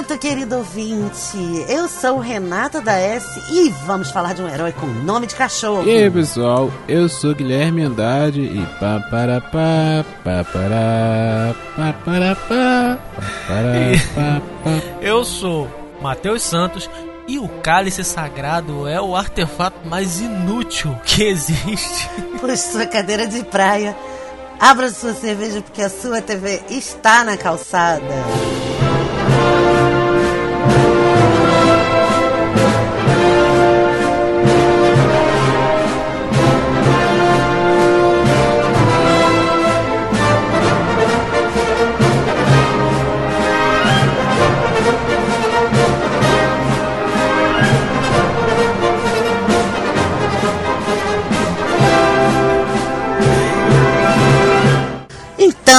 momento, querido ouvinte. Eu sou Renata da S e vamos falar de um herói com nome de cachorro. E aí, pessoal, eu sou Guilherme Andrade e pá para pá, pá para pá para pá, para pá, Eu sou Matheus Santos e o cálice sagrado é o artefato mais inútil que existe. Puxa sua cadeira de praia. Abra sua cerveja porque a sua TV está na calçada.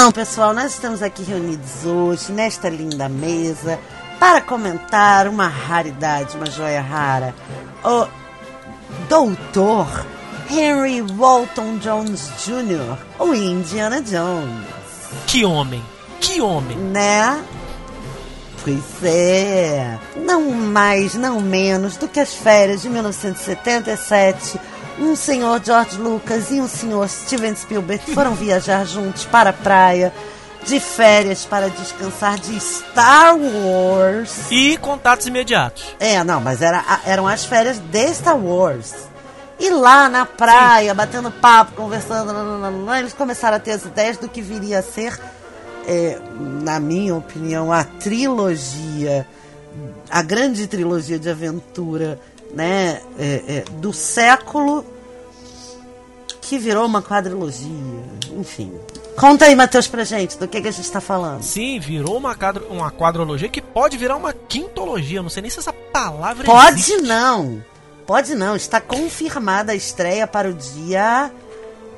Então, pessoal, nós estamos aqui reunidos hoje nesta linda mesa para comentar uma raridade, uma joia rara. O Doutor Henry Walton Jones Jr., o Indiana Jones. Que homem! Que homem! Né? Pois é. Não mais, não menos do que as férias de 1977 um senhor George Lucas e um senhor Steven Spielberg foram viajar juntos para a praia de férias para descansar de Star Wars. E contatos imediatos. É, não, mas era, eram as férias de Star Wars. E lá na praia, Sim. batendo papo, conversando, eles começaram a ter as ideias do que viria a ser, é, na minha opinião, a trilogia, a grande trilogia de aventura né, é, é, do século que virou uma quadrilogia. Enfim. Conta aí, Matheus, pra gente, do que, que a gente tá falando. Sim, virou uma, quadro, uma quadrologia que pode virar uma quintologia. não sei nem se essa palavra Pode existe. não. Pode não. Está confirmada a estreia para o dia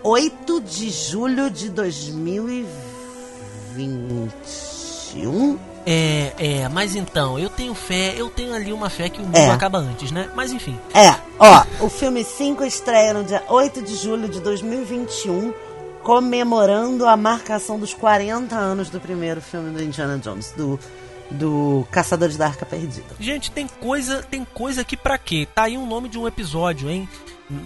8 de julho de 2021. É, é, mas então, eu tenho fé, eu tenho ali uma fé que o mundo é. acaba antes, né? Mas enfim. É, ó, o filme 5 estreia no dia 8 de julho de 2021, comemorando a marcação dos 40 anos do primeiro filme do Indiana Jones, do do Caçadores da Arca Perdida. Gente, tem coisa, tem coisa aqui para quê? Tá aí o um nome de um episódio, hein?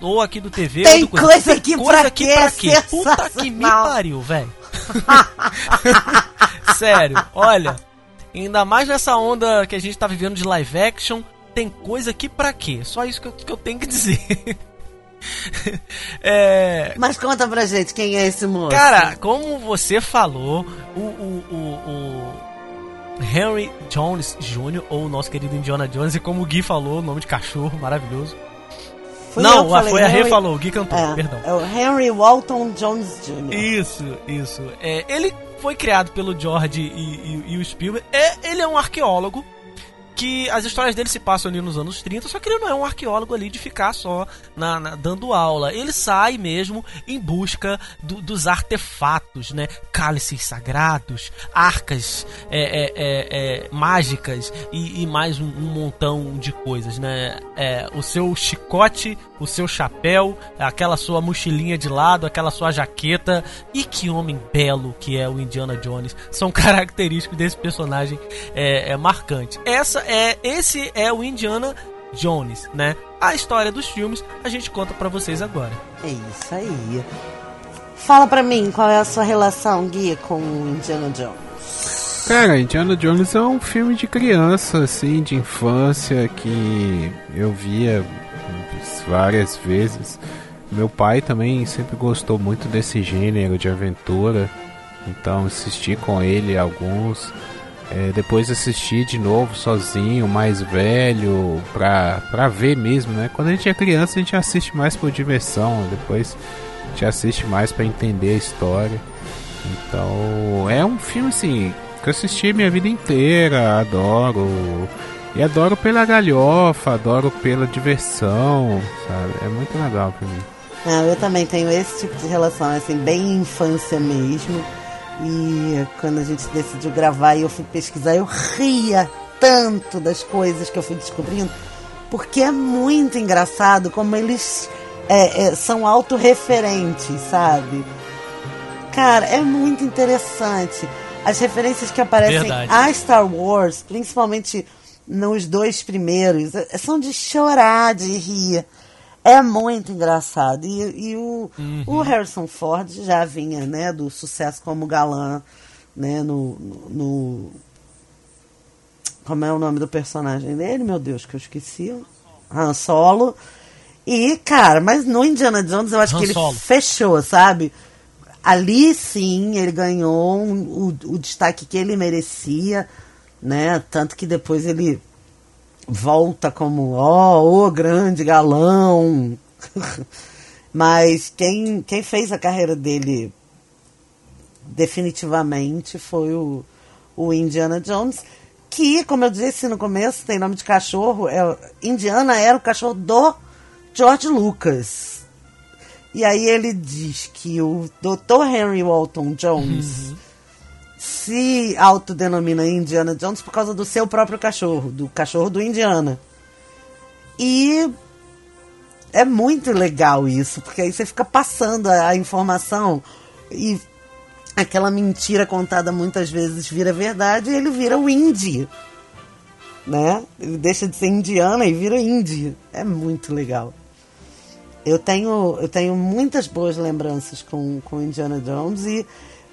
Ou aqui do TV, tem ou do coisa aqui coisa pra aqui quê? pra quê? Puta que me pariu, velho. Sério, olha, Ainda mais nessa onda que a gente tá vivendo de live action, tem coisa aqui pra quê? Só isso que eu, que eu tenho que dizer. é... Mas conta pra gente quem é esse moço. Cara, como você falou, o, o, o, o Henry Jones Jr., ou o nosso querido Indiana Jones, e como o Gui falou, nome de cachorro, maravilhoso. Foi Não, falei, foi a Rê falou, o Gui cantou, é, perdão. É o Henry Walton Jones Jr. Isso, isso. É, ele foi criado pelo George e, e, e o Spielberg. É, ele é um arqueólogo que as histórias dele se passam ali nos anos 30, só que ele não é um arqueólogo ali de ficar só na, na dando aula. Ele sai mesmo em busca do, dos artefatos, né? Cálices sagrados, arcas é, é, é, é mágicas e, e mais um, um, montão de coisas, né? É, o seu chicote, o seu chapéu, aquela sua mochilinha de lado, aquela sua jaqueta e que homem belo que é o Indiana Jones são característicos desse personagem é, é marcante. Essa é esse é o Indiana Jones, né? A história dos filmes a gente conta para vocês agora. É isso aí. Fala pra mim qual é a sua relação, Gui, com Indiana Jones. Cara, Indiana Jones é um filme de criança, assim, de infância, que eu via várias vezes. Meu pai também sempre gostou muito desse gênero de aventura, então assisti com ele alguns. É, depois assisti de novo sozinho, mais velho, pra, pra ver mesmo, né? Quando a gente é criança, a gente assiste mais por diversão, depois a gente assiste mais para entender a história. Então, é um filme assim que eu assisti minha vida inteira, adoro. E adoro pela galhofa, adoro pela diversão, sabe? É muito legal pra mim. Não, eu também tenho esse tipo de relação, assim, bem infância mesmo. E quando a gente decidiu gravar e eu fui pesquisar, eu ria tanto das coisas que eu fui descobrindo, porque é muito engraçado como eles é, é, são autorreferentes, sabe? Cara, é muito interessante. as referências que aparecem Verdade. a Star Wars, principalmente nos dois primeiros, é- são de chorar, de rir. É muito engraçado. E, e o, o Harrison Ford já vinha, né, do sucesso como galã, né, no, no- no- Como é o nome do personagem dele? Meu Deus, que eu esqueci. Han Solo. E, cara, mas no Indiana Jones eu acho Han que ele Solo. fechou, sabe? Ali sim ele ganhou um- o, o destaque que ele merecia, né? Tanto que depois ele volta como, ó, o grande galão. Mas quem, quem fez a carreira dele definitivamente foi o, o Indiana Jones, que, como eu disse no começo, tem nome de cachorro. É, Indiana era o cachorro do George Lucas. E aí ele diz que o Dr. Henry Walton Jones se autodenomina Indiana Jones por causa do seu próprio cachorro, do cachorro do Indiana. E é muito legal isso, porque aí você fica passando a, informação e aquela mentira contada muitas vezes vira verdade e ele vira o Indy. Né? Ele deixa de ser indiana e vira Indy. É muito legal. Eu tenho, eu tenho muitas boas lembranças com, com Indiana Jones e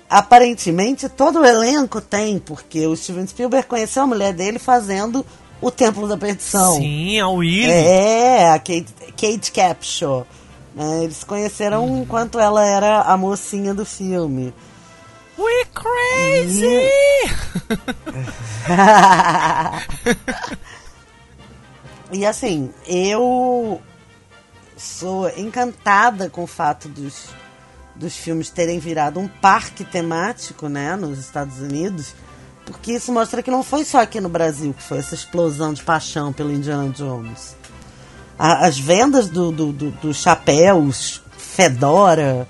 aparentemente todo o elenco tem, porque o Steven Spielberg conheceu a mulher dele fazendo o Templo da Perdição. Sim, a Willy. É, a Kate, Kate Capshaw. né? Eles se conheceram Uhum. enquanto ela era a mocinha do filme. We crazy! e assim, eu sou encantada com o fato dos, dos filmes terem virado um parque temático, né, nos Estados Unidos, porque isso mostra que não foi só aqui no Brasil que foi essa explosão de paixão pelo Indiana Jones. A- as vendas do, do, do- dos chapéus Fedora,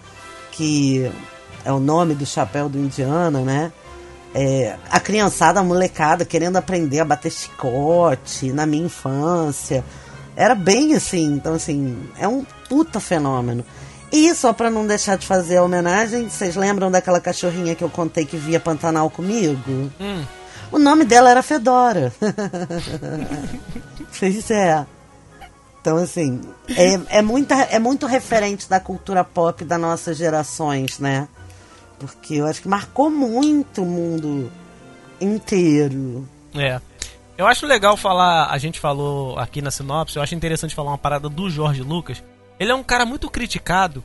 que é o nome do chapéu do Indiana, né? É, a criançada, a molecada querendo aprender a bater chicote na minha infância. Era bem assim, então assim, é um puta fenômeno. E só pra não deixar de fazer a homenagem, vocês lembram daquela cachorrinha que eu contei que via Pantanal comigo? Hum. O nome dela era Fedora. Pois é. Então, assim, é, é, muita, é muito referente da cultura pop das nossas gerações, né? Porque eu acho que marcou muito o mundo inteiro. É. Eu acho legal falar, a gente falou aqui na sinopse, eu acho interessante falar uma parada do Jorge Lucas. Ele é um cara muito criticado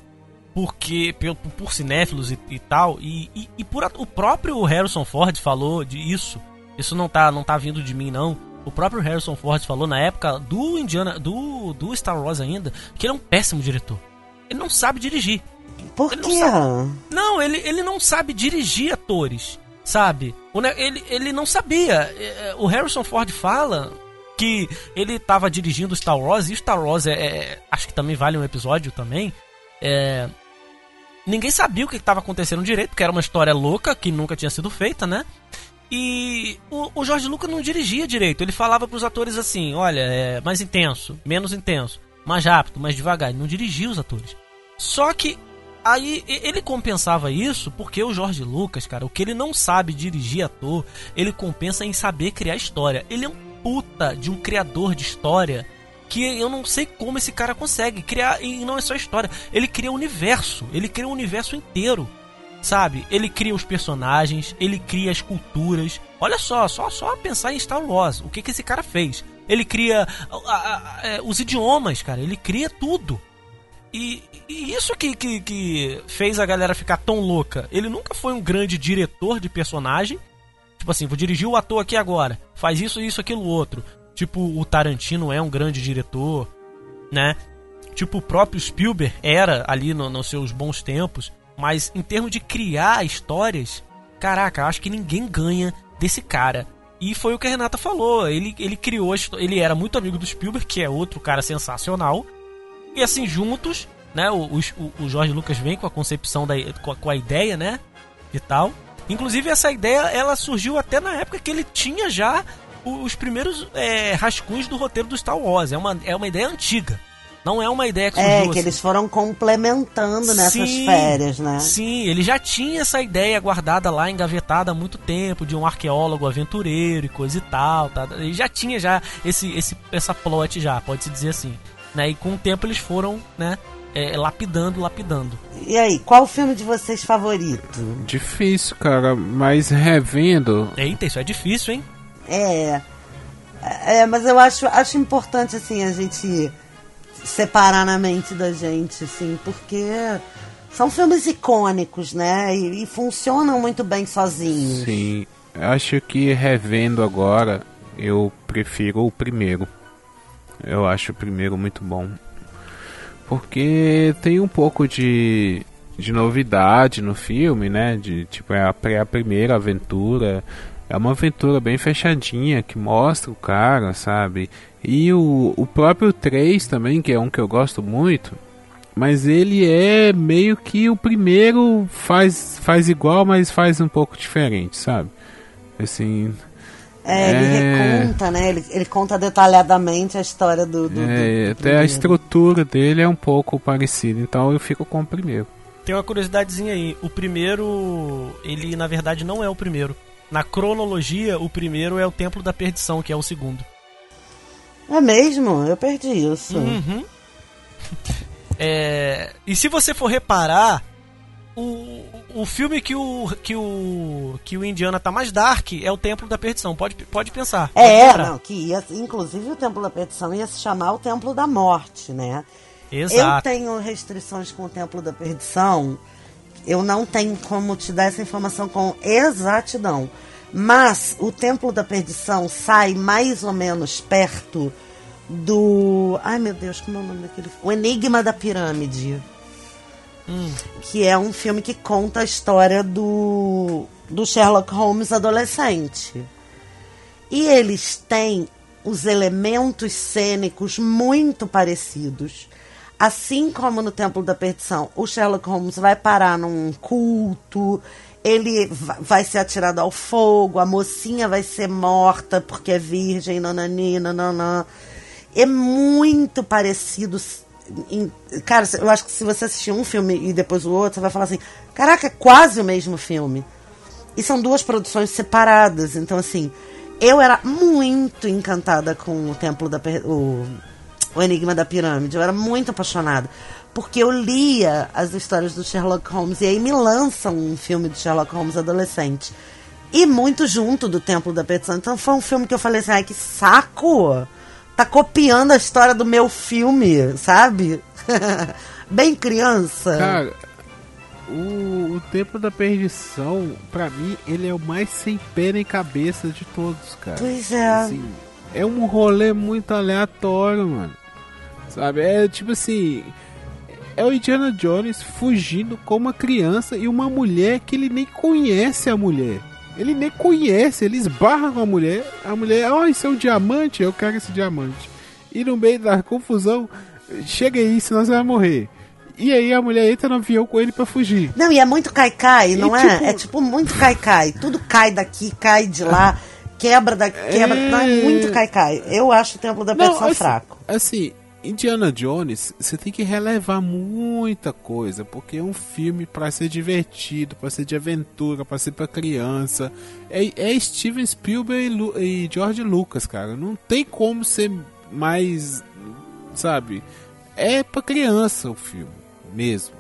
porque por, por cinéfilos e, e tal, e, e, e por o próprio Harrison Ford falou de isso. Isso não tá, não tá vindo de mim não. O próprio Harrison Ford falou na época do Indiana, do, do Star Wars ainda, que ele é um péssimo diretor. Ele não sabe dirigir. Por Ele não quê? Não, ele, ele não sabe dirigir atores, sabe? Ele, ele não sabia. É, é, O Harrison Ford fala que ele estava dirigindo Star Wars, e Star Wars é, é- Acho que também vale um episódio também. É, ninguém sabia o que estava acontecendo direito, porque era uma história louca que nunca tinha sido feita, né? E o, o Jorge Lucas não dirigia direito. Ele falava pros atores assim: olha, é mais intenso, menos intenso, mais rápido, mais devagar. Ele não dirigia os atores. Só que aí ele compensava isso porque o Jorge Lucas, cara, o que ele não sabe dirigir ator, ele compensa em saber criar história. Ele é um puta de um criador de história que eu não sei como esse cara consegue criar. E não é só história, ele cria o universo, ele cria o universo inteiro. Sabe? Ele cria os personagens, ele cria as culturas. Olha só, só só pensar em Star Wars, o que que esse cara fez? Ele cria a- a- a- é, os idiomas, cara, ele cria tudo. E, e isso que, que, que fez a galera ficar tão louca. Ele nunca foi um grande diretor de personagem. Tipo assim, vou dirigir o ator aqui agora. Faz isso, isso, aquilo, outro. Tipo, o Tarantino é um grande diretor, né? Tipo, o próprio Spielberg era ali no- nos seus bons tempos. Mas em termos de criar histórias, caraca, acho que ninguém ganha desse cara. E foi o que a Renata falou. Ele, ele criou, ele era muito amigo do Spielberg, que é outro cara sensacional. E assim, juntos, né? O, o, o Jorge Lucas vem com a concepção da com a, com a ideia, né? E tal. Inclusive, essa ideia ela surgiu até na época que ele tinha já os primeiros é, rascunhos do roteiro do Star Wars. É uma, é uma ideia antiga. Não é uma ideia que surgiu É, que assim. eles foram complementando nessas Sim, férias, né? Sim, ele já tinha essa ideia guardada lá, engavetada há muito tempo, de um arqueólogo aventureiro e coisa e tal. Tá? Ele já tinha já esse, esse, essa plot já, pode-se dizer assim. Né? E com o tempo eles foram, né, é, lapidando, lapidando. E aí, qual o filme de vocês favorito? Difícil, cara, mas revendo. Eita, isso é difícil, hein? É. É, mas eu acho, acho importante, assim, a gente separar na mente da gente, assim, porque são filmes icônicos, né? E, e funcionam muito bem sozinhos. Sim, acho que revendo agora, eu prefiro o primeiro. Eu acho o primeiro muito bom. Porque tem um pouco de, de novidade no filme, né? De, tipo, é a, é a primeira aventura. É uma aventura bem fechadinha que mostra o cara, sabe? E o, o próprio 3 também, que é um que eu gosto muito. Mas ele é meio que o primeiro faz, faz igual, mas faz um pouco diferente, sabe? Assim. É, ele É. reconta, né? Ele, ele conta detalhadamente a história do. do, é, do- do até a primeiro. estrutura dele é um pouco parecida, então eu fico com o primeiro. Tem uma curiosidadezinha aí. O primeiro, ele na verdade não é o primeiro. Na cronologia, o primeiro é o Templo da Perdição, que é o segundo. É mesmo? Eu perdi isso. Uhum. É, e se você for reparar, o, o filme que o, que o que o Indiana tá mais dark é o Templo da Perdição. Pode, pode pensar. pode É, lembrar. não, que ia, inclusive o Templo da Perdição ia se chamar o Templo da Morte, né? Eu Exato. tenho restrições com o Templo da Perdição. Eu não tenho como te dar essa informação com exatidão. Mas o Templo da Perdição sai mais ou menos perto do. Ai meu Deus, como é o nome daquele filme? O Enigma da Pirâmide. Que é um filme que conta a história do, do Sherlock Holmes adolescente. E eles têm os elementos cênicos muito parecidos. Assim como no Templo da Perdição, o Sherlock Holmes vai parar num culto, ele va- vai ser atirado ao fogo, a mocinha vai ser morta porque é virgem, nanani, nananã. É muito parecido. Cara, eu acho que se você assistir um filme e depois o outro, você vai falar assim: caraca, é quase o mesmo filme. E são duas produções separadas. Então, assim, eu era muito encantada com o Templo da o, o Enigma da Pirâmide. Eu era muito apaixonada. Porque eu lia as histórias do Sherlock Holmes e aí me lançam um filme do Sherlock Holmes adolescente. E muito junto do Templo da Perdição. Então foi um filme que eu falei assim, ai que saco! Tá copiando a história do meu filme, sabe? Bem criança. Cara, o, o Templo da Perdição, pra mim, ele é o mais sem pé nem cabeça de todos, cara. Pois é. Assim, é um rolê muito aleatório, mano. Sabe? É tipo assim. É o Indiana Jones fugindo com uma criança e uma mulher que ele nem conhece a mulher. Ele nem conhece, ele esbarra com a mulher. A mulher, ó, isso é um diamante, eu quero esse diamante. E no meio da confusão, chega aí, senão você vai morrer. E aí a mulher entra no avião com ele pra fugir. Não, e é muito cai-cai, não é? tipo- É tipo muito cai-cai. Tudo cai daqui, cai de lá, quebra daqui, quebra. É. Não, é muito cai-cai. Eu acho o Templo da Não, Perdição assim, fraco. Assim, Indiana Jones, você tem que relevar muita coisa, porque é um filme pra ser divertido, pra ser de aventura, pra ser pra criança. É, é Steven Spielberg e, Lu- e George Lucas, cara. Não tem como ser mais, sabe? É pra criança o filme, mesmo.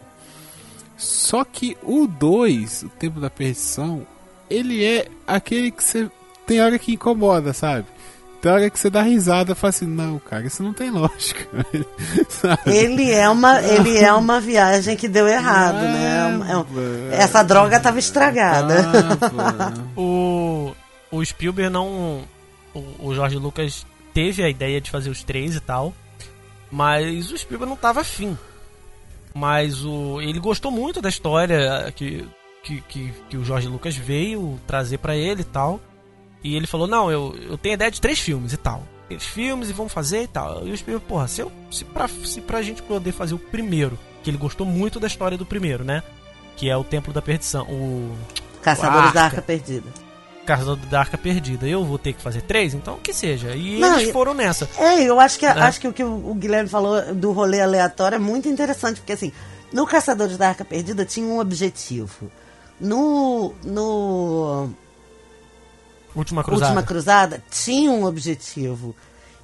Só que o 2, o Tempo da Perdição, ele é aquele que você tem hora que incomoda, sabe? Tem hora que você dá risada e fala assim, não, cara, isso não tem lógica. Ele é uma, ele é uma viagem que deu errado, né? É um- é um- essa droga tava estragada. Ah, O, o Spielberg não. O, o Jorge Lucas teve a ideia de fazer os três e tal. Mas o Spielberg não tava afim. Mas o, ele gostou muito da história que, que, que, que o Jorge Lucas veio trazer pra ele e tal. E ele falou: Não, eu, eu tenho ideia de três filmes e tal. Três filmes e vamos fazer e tal. E o Spielberg, porra, se, eu, se, pra, se pra gente poder fazer o primeiro, que ele gostou muito da história do primeiro, né? Que é o Templo da Perdição. O. Caçadores da Arca. Perdida. Caçador da Arca Perdida. Eu vou ter que fazer três, então que seja. E Não, eles foram nessa. É, eu acho que, Né? acho que o que o, o Guilherme falou do rolê aleatório é muito interessante, porque assim, no Caçadores da Arca Perdida tinha um objetivo. No. No. Última Cruzada. Última Cruzada tinha um objetivo.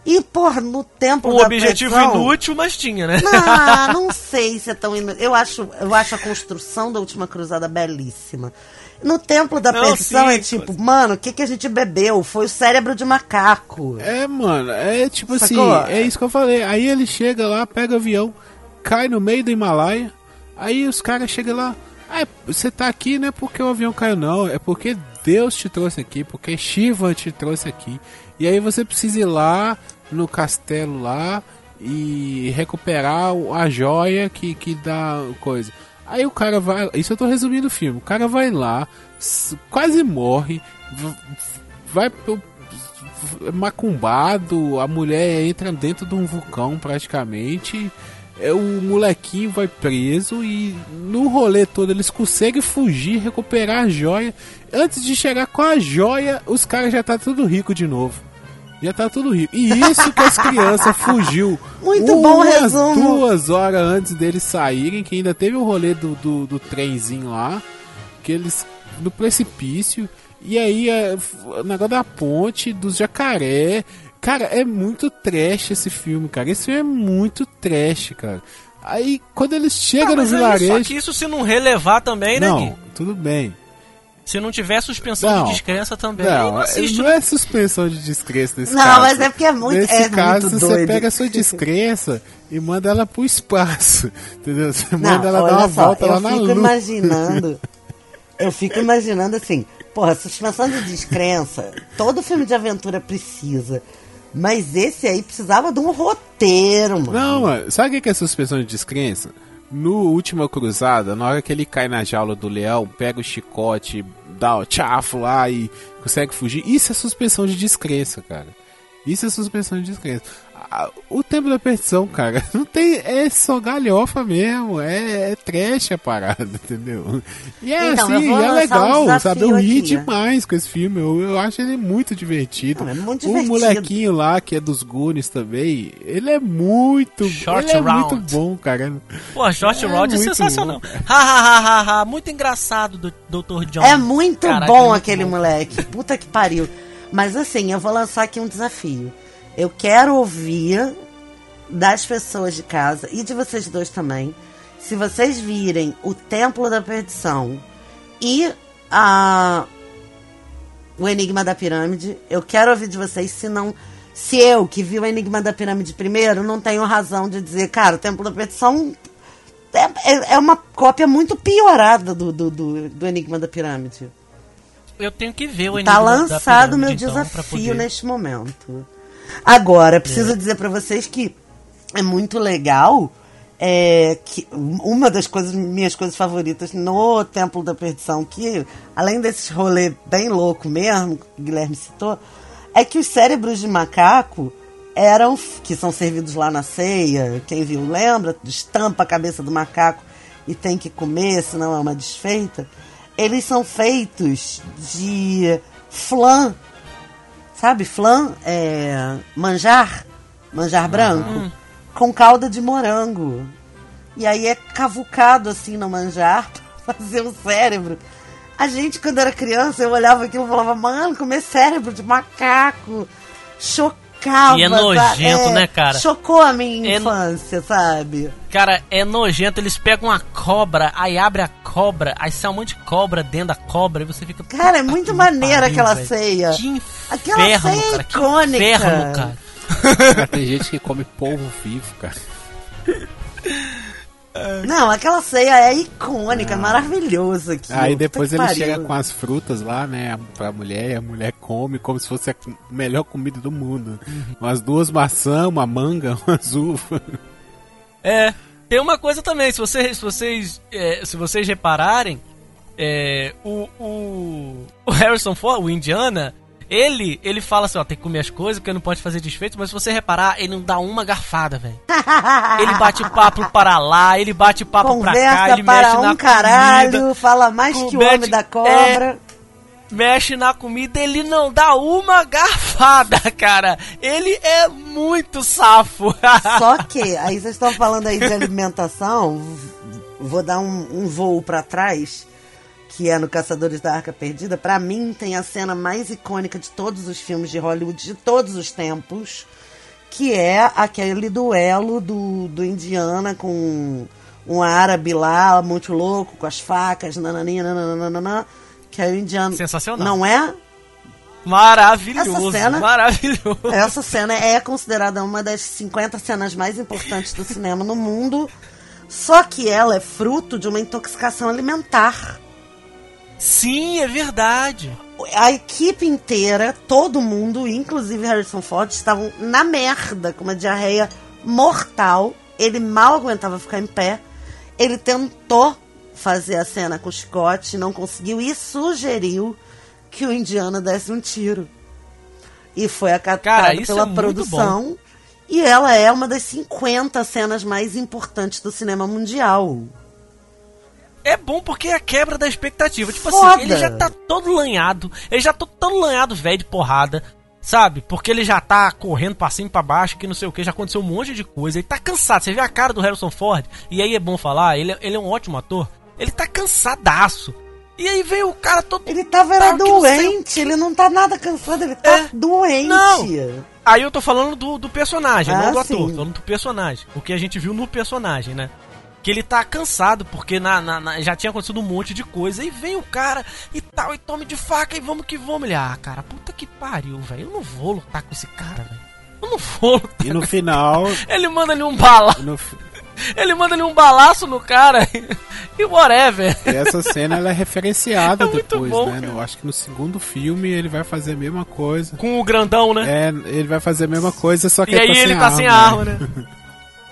E, porra, no tempo Um da objetivo Perdição- inútil, mas tinha, né? Ah, não sei se é tão inútil. Eu acho, eu acho a construção da última cruzada belíssima. No Templo da Não, Perdição sim, é tipo, mano, o que, que a gente bebeu? Foi o cérebro de macaco. É, mano, é tipo Sacou? assim, é isso que eu falei. Aí ele chega lá, pega o avião, cai no meio do Himalaia, aí os caras chegam lá, ah, você tá aqui não é porque o avião caiu, não, é porque Deus te trouxe aqui, porque Shiva te trouxe aqui. E aí você precisa ir lá no castelo lá e recuperar a joia que, que dá coisa. Aí o cara vai. Isso eu tô resumindo o filme. O cara vai lá, quase morre, vai pro macumbado, a mulher entra dentro de um vulcão praticamente. É, O molequinho vai preso e no rolê todo eles conseguem fugir, recuperar a joia. Antes de chegar com a joia, os caras já tá tudo rico de novo. Já tá tudo rico. E isso que as crianças fugiu. Muito bom resumo. duas horas antes deles saírem, que ainda teve o rolê do, do, do trenzinho lá. Que eles. no precipício. E aí é, o negócio da ponte, dos jacaré. Cara, é muito trash esse filme, cara. Esse filme é muito trash, cara. Aí quando eles chegam Ah, no vilarejo. Só que isso se não relevar também, né, Gui? Não, tudo bem. Se não tiver suspensão Não. de descrença também, Não, não assiste. não é suspensão de descrença nesse Não, caso. mas é porque é muito- Nesse é caso, muito você doido. pega a sua descrença e manda ela pro espaço. Entendeu? Você Não, manda ela dar uma só, volta eu lá na fico lua. imaginando. Eu fico imaginando assim, porra, suspensão de descrença, todo filme de aventura precisa. Mas esse aí precisava de um roteiro, mano. Não, mano, sabe o que é suspensão de descrença? No Última Cruzada, na hora que ele cai na jaula do leão, pega o chicote, dá o tchafo lá e consegue fugir, isso é suspensão de descrença, cara. Isso é suspensão de descrença. O Tempo da Perdição, cara, não tem. É só galhofa mesmo. É, é trash a parada, entendeu? E é Então, assim, vou é lançar um legal, desafio sabe? Eu ri aqui. demais com esse filme. Eu, eu acho ele muito divertido. Não, é muito o divertido. molequinho lá, que é dos Goonies também, ele é muito. Short ele é Round. muito bom, cara. Pô, Short É Rod é muito sensacional. Ha, ha, ha, ha, ha. Muito engraçado do Dr. John. É muito Caraca, bom muito aquele bom. moleque. Puta que pariu. Mas assim, eu vou lançar aqui um desafio. Eu quero ouvir das pessoas de casa e de vocês dois também. Se vocês virem o Templo da Perdição e a o Enigma da Pirâmide, eu quero ouvir de vocês se não se eu que vi o Enigma da Pirâmide primeiro não tenho razão de dizer, cara, o Templo da Perdição é, é- é uma cópia muito piorada do, do, do, do Enigma da Pirâmide. Eu tenho que ver o Tá Enigma da lançado o meu Pirâmide, então, desafio poder- neste momento. Agora, preciso dizer pra vocês que é muito legal. É, que uma das coisas, minhas coisas favoritas no Templo da Perdição, que além desse rolê bem louco mesmo, que o Guilherme citou, é que os cérebros de macaco eram, que são servidos lá na ceia, quem viu lembra, estampa a cabeça do macaco e tem que comer, senão é uma desfeita. Eles são feitos de flan, sabe? Flan é manjar, manjar branco, com calda de morango. E aí é cavucado assim no manjar pra fazer o cérebro. A gente, quando era criança, eu olhava aquilo e falava, mano, comer cérebro de macaco. Chocava. E é nojento, É, né, cara? Chocou a minha É- infância, sabe? Cara, é nojento. Eles pegam uma cobra, aí abre a cobra, aí sai um monte de cobra dentro da cobra e você fica. Cara, é "Puta muito que maneira pariu, aquela velho." ceia. Que Aquela inferno, ceia cara. Que icônica. inferno, cara. Cara, tem gente que come polvo vivo, cara. Não, aquela ceia é icônica, maravilhoso aqui. Aí depois ele que chega pariu. com as frutas lá, né, pra mulher, e a mulher come como se fosse a melhor comida do mundo. Umas duas maçãs, uma manga, uma uva. É. Tem uma coisa também, se vocês, se vocês, é, se vocês repararem, é, o, o, o Harrison Ford, o Indiana, ele, ele fala assim, ó, tem que comer as coisas porque não pode fazer desfeito, mas se você reparar, ele não dá uma garfada, velho. Ele bate papo para lá, ele bate papo pra cá, Conversa ele para mexe um na caralho, comida. fala mais que o homem da cobra. Mexe na comida, ele não dá uma garfada, cara. Ele é muito safo. Só que, aí vocês estão falando aí de alimentação, vou dar um, um voo para trás, que é no Caçadores da Arca Perdida. Para mim, tem a cena mais icônica de todos os filmes de Hollywood de todos os tempos, que é aquele duelo do, do Indiana com um árabe lá, muito louco, com as facas, nananinha, nananana, que é o indiano. Sensacional. Não é? Maravilhoso, Essa cena- maravilhoso. Essa cena é considerada uma das 50 cenas mais importantes do cinema no mundo. Só que ela é fruto de uma intoxicação alimentar. Sim, é verdade. A equipe inteira, todo mundo, inclusive Harrison Ford, estavam na merda, com uma diarreia mortal. Ele mal aguentava ficar em pé. Ele tentou fazer a cena com o chicote, não conseguiu e sugeriu que o indiano desse um tiro. E foi acatado Cara, pela é produção. E ela é uma das 50 cenas mais importantes do cinema mundial. É bom porque é a quebra da expectativa. Tipo Foda. assim, ele já tá todo lanhado. Ele já tá todo lanhado, velho, de porrada. Sabe? Porque ele já tá correndo pra cima e pra baixo, que não sei o que, já aconteceu um monte de coisa. Ele tá cansado. Você vê a cara do Harrison Ford, e aí é bom falar, ele, é- ele é um ótimo ator. Ele tá cansadaço. E aí veio o cara todo. Ele tava era Tá, doente, ele não tá nada cansado, ele tá É. doente. Não. Aí eu tô falando do, do personagem, Ah, não do ator. sim. Tô falando do personagem. O que a gente viu no personagem, né? Que ele tá cansado, porque na, na- na- já tinha acontecido um monte de coisa. E vem o cara e tal, e tome de faca e vamos que vamos. Ele, ah, cara, puta que pariu, velho. Eu não vou lutar com esse cara, velho. Eu não vou lutar. E no final. Ele manda ali um bala. no Ele manda ali um balaço no cara e whatever. e essa cena ela é referenciada É depois, bom, né? cara. Eu acho que no segundo filme ele vai fazer a mesma coisa. Com o grandão, né? É, ele vai fazer a mesma coisa, só que E aí tá ele sem tá arma, sem arma, né?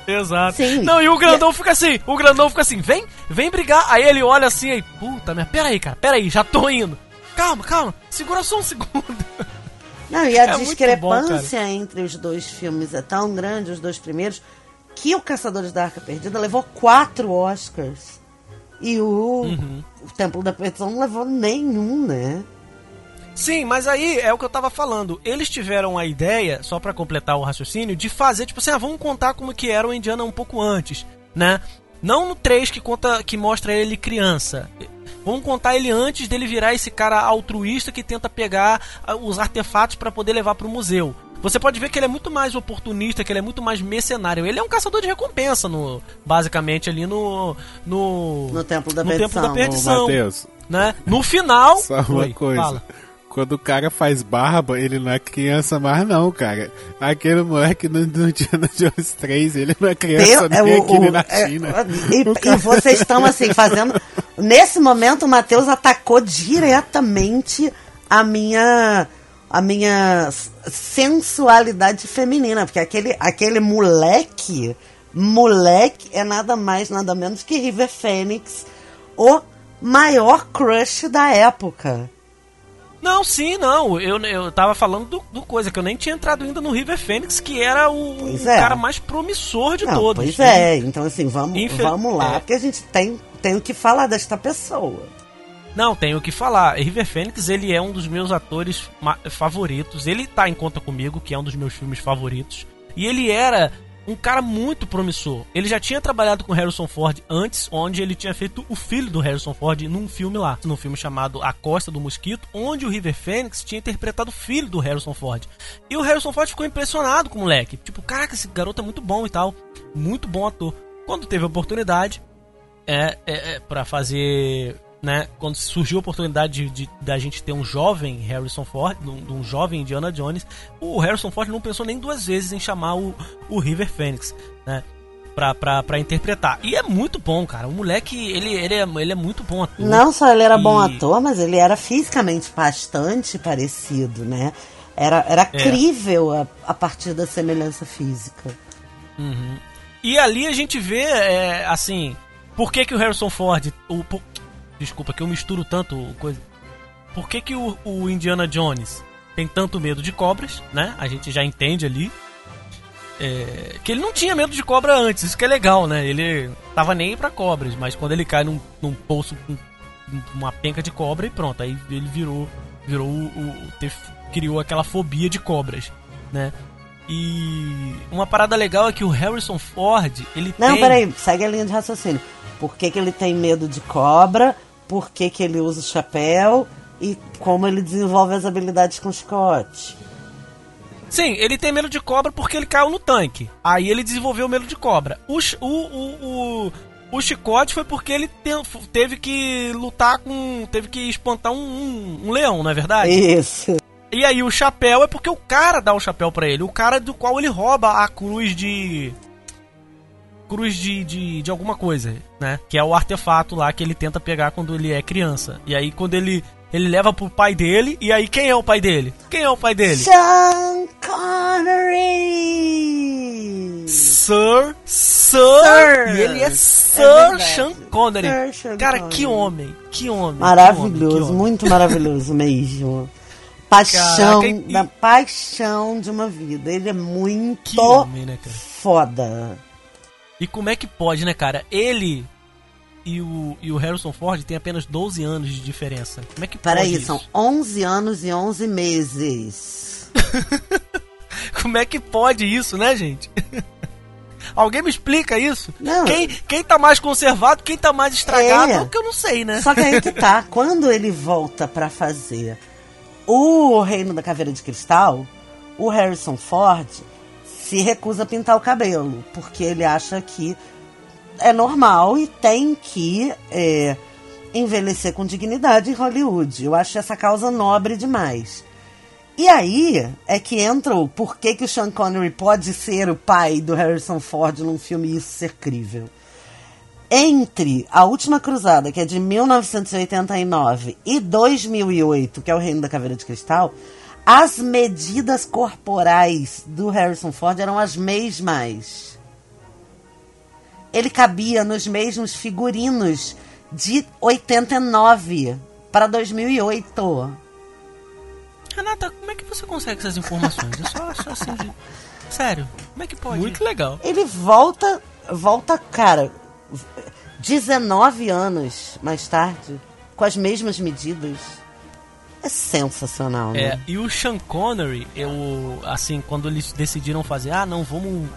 Exato. Sim. Não, e o grandão fica assim, o grandão fica assim, vem, vem brigar. Aí ele olha assim, aí, puta merda, pera aí, cara, pera aí, já tô indo. Calma, calma, segura só um segundo. Não, e a É discrepância entre os dois filmes é tão grande, os dois primeiros, que o Caçadores da Arca Perdida levou quatro Oscars. E o, Uhum. o Templo da Perdição não levou nenhum, né? Sim, mas aí é o que eu tava falando. Eles tiveram a ideia, só pra completar o raciocínio, de fazer, tipo assim, ah, vamos contar como que era o Indiana um pouco antes, né? Não no 3 que conta que mostra ele criança. Vamos contar ele antes dele virar esse cara altruísta que tenta pegar ah, os artefatos pra poder levar pro museu. Você pode ver que ele é muito mais oportunista, que ele é muito mais mercenário. Ele é um caçador de recompensa, no, basicamente, ali no. No, No Templo da no Perdição. Templo da Perdição. Matheus, Né? No final. só uma Oi, coisa. fala. Quando o cara faz barba, ele não é criança mais, não, cara. Aquele moleque no, no Indiana Jones 3, ele não é criança é nem o- nem o- na é- China. e, O e cara- vocês estão assim fazendo. Nesse momento, o Matheus atacou diretamente a minha a minha sensualidade feminina, porque aquele aquele moleque, moleque é nada mais nada menos que River Phoenix, o maior crush da época. Não, sim, não. Eu, eu tava falando do, do coisa, que eu nem tinha entrado ainda no River Phoenix, que era o, o é. cara mais promissor de Não, todos. pois é, então assim, vamos, Infel- vamos lá, é. porque a gente tem, tem o que falar desta pessoa. Não, tenho que falar. River Phoenix, ele é um dos meus atores favoritos. Ele tá em conta comigo, que é um dos meus filmes favoritos. E ele era um cara muito promissor. Ele já tinha trabalhado com Harrison Ford antes, onde ele tinha feito o filho do Harrison Ford num filme lá, num filme chamado A Costa do Mosquito, onde o River Phoenix tinha interpretado o filho do Harrison Ford. E o Harrison Ford ficou impressionado com o moleque. Tipo, caraca, esse garoto é muito bom e tal. Muito bom ator. Quando teve a oportunidade, é, é, é para fazer, né? Quando surgiu a oportunidade de, da gente ter um jovem Harrison Ford, de um, um jovem Indiana Jones, o Harrison Ford não pensou nem duas vezes em chamar o, o River Phoenix, né? Pra, pra, pra interpretar. E é muito bom, cara. O moleque, ele, ele, é, ele é muito bom ator. Não só ele era bom E- ator, mas ele era fisicamente bastante parecido, né? Era, era É. crível a, a partir da semelhança física. Uhum. E ali a gente vê, é, assim, por que, que o Harrison Ford. O, por- desculpa, que eu misturo tanto coisa. Por que, que o, o Indiana Jones tem tanto medo de cobras, né? A gente já entende ali. é, que ele não tinha medo de cobra antes, isso que é legal, né? Ele tava nem pra cobras, mas quando ele cai num, num poço com uma penca de cobra e pronto. Aí ele virou. Virou o. o teve, criou aquela fobia de cobras, né? E uma parada legal é que o Harrison Ford, ele Não, tem... peraí, segue a linha de raciocínio. Por que, que ele tem medo de cobra? Por que, que ele usa o chapéu? E como ele desenvolve as habilidades com chicote? Sim, ele tem medo de cobra porque ele caiu no tanque. Aí ele desenvolveu medo de cobra. O, o, o, o, o chicote foi porque ele te, teve que lutar com. Teve que espantar um, um, um leão, não é verdade? Isso. E aí o chapéu é porque o cara dá o chapéu para ele. O cara do qual ele rouba a cruz de. Cruz de, de, de alguma coisa, né? Que é o artefato lá que ele tenta pegar quando ele é criança. E aí quando ele ele leva pro pai dele, e aí quem é o pai dele? Quem é o pai dele? Sean Connery! Sir, Sir, Sir. e ele é Sir é Sean Connery. Sir Sean Cara, Connery. que homem, que homem. Maravilhoso, que homem, que muito maravilhoso mesmo. Paixão, Caraca, e... da paixão de uma vida. Ele é muito homem, né, foda. E como é que pode, né, cara? Ele e o, e o Harrison Ford tem apenas 12 anos de diferença. Como é que pode Peraí, isso? são 11 anos e 11 meses. Como é que pode isso, né, gente? Alguém me explica isso? Não. Quem, quem tá mais conservado, quem tá mais estragado, é, é o que eu não sei, né? Só que aí que tá. Quando ele volta para fazer o Reino da Caveira de Cristal, o Harrison Ford se recusa a pintar o cabelo, porque ele acha que é normal e tem que é, envelhecer com dignidade em Hollywood. Eu acho essa causa nobre demais. E aí é que entra o porquê que o Sean Connery pode ser o pai do Harrison Ford num filme isso ser crível. Entre A Última Cruzada, que é de 1989, e 2008, que é o Reino da Caveira de Cristal, as medidas corporais do Harrison Ford eram as mesmas ele cabia nos mesmos figurinos de 89 para 2008. Renata, como é que você consegue essas informações? Eu só acho assim de... Sério, como é que pode? Muito legal. Ele volta, volta, cara, 19 anos mais tarde, com as mesmas medidas. É sensacional, né? É, e o Sean Connery, eu, assim, quando eles decidiram fazer, ah, não, vamos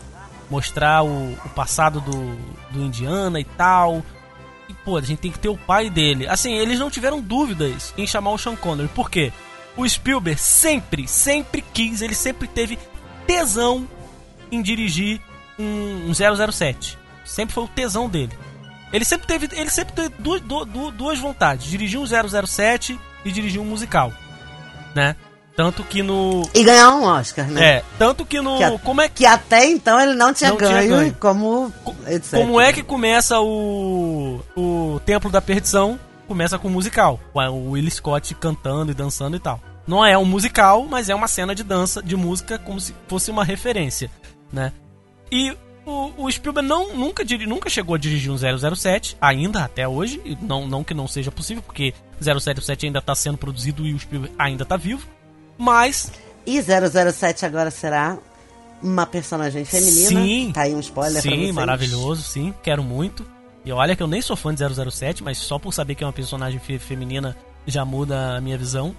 mostrar o, o passado do, do Indiana e tal. E, pô, a gente tem que ter o pai dele. Assim, eles não tiveram dúvidas em chamar o Sean Connery. Por quê? O Spielberg sempre, sempre quis, ele sempre teve tesão em dirigir um, um 007. Sempre foi o tesão dele. Ele sempre teve, ele sempre teve duas, duas, duas vontades: dirigir um 007 e dirigir um musical, né? Tanto que no. E ganhar um Oscar, né? É, tanto que no. Que a... como é que... que até então ele não tinha, não ganho, tinha ganho, como. Etc. Como é que começa o. O Templo da Perdição? Começa com o musical. O Will Scott cantando e dançando e tal. Não é um musical, mas é uma cena de dança, de música, como se fosse uma referência, né? E o, o Spielberg não, nunca, nunca chegou a dirigir um 007, ainda, até hoje. Não, não que não seja possível, porque 007 ainda está sendo produzido e o Spielberg ainda está vivo. Mas. E 007 agora será uma personagem feminina? Sim. Tá aí um spoiler sim, maravilhoso, sim. Quero muito. E olha que eu nem sou fã de 007, mas só por saber que é uma personagem fe feminina já muda a minha visão.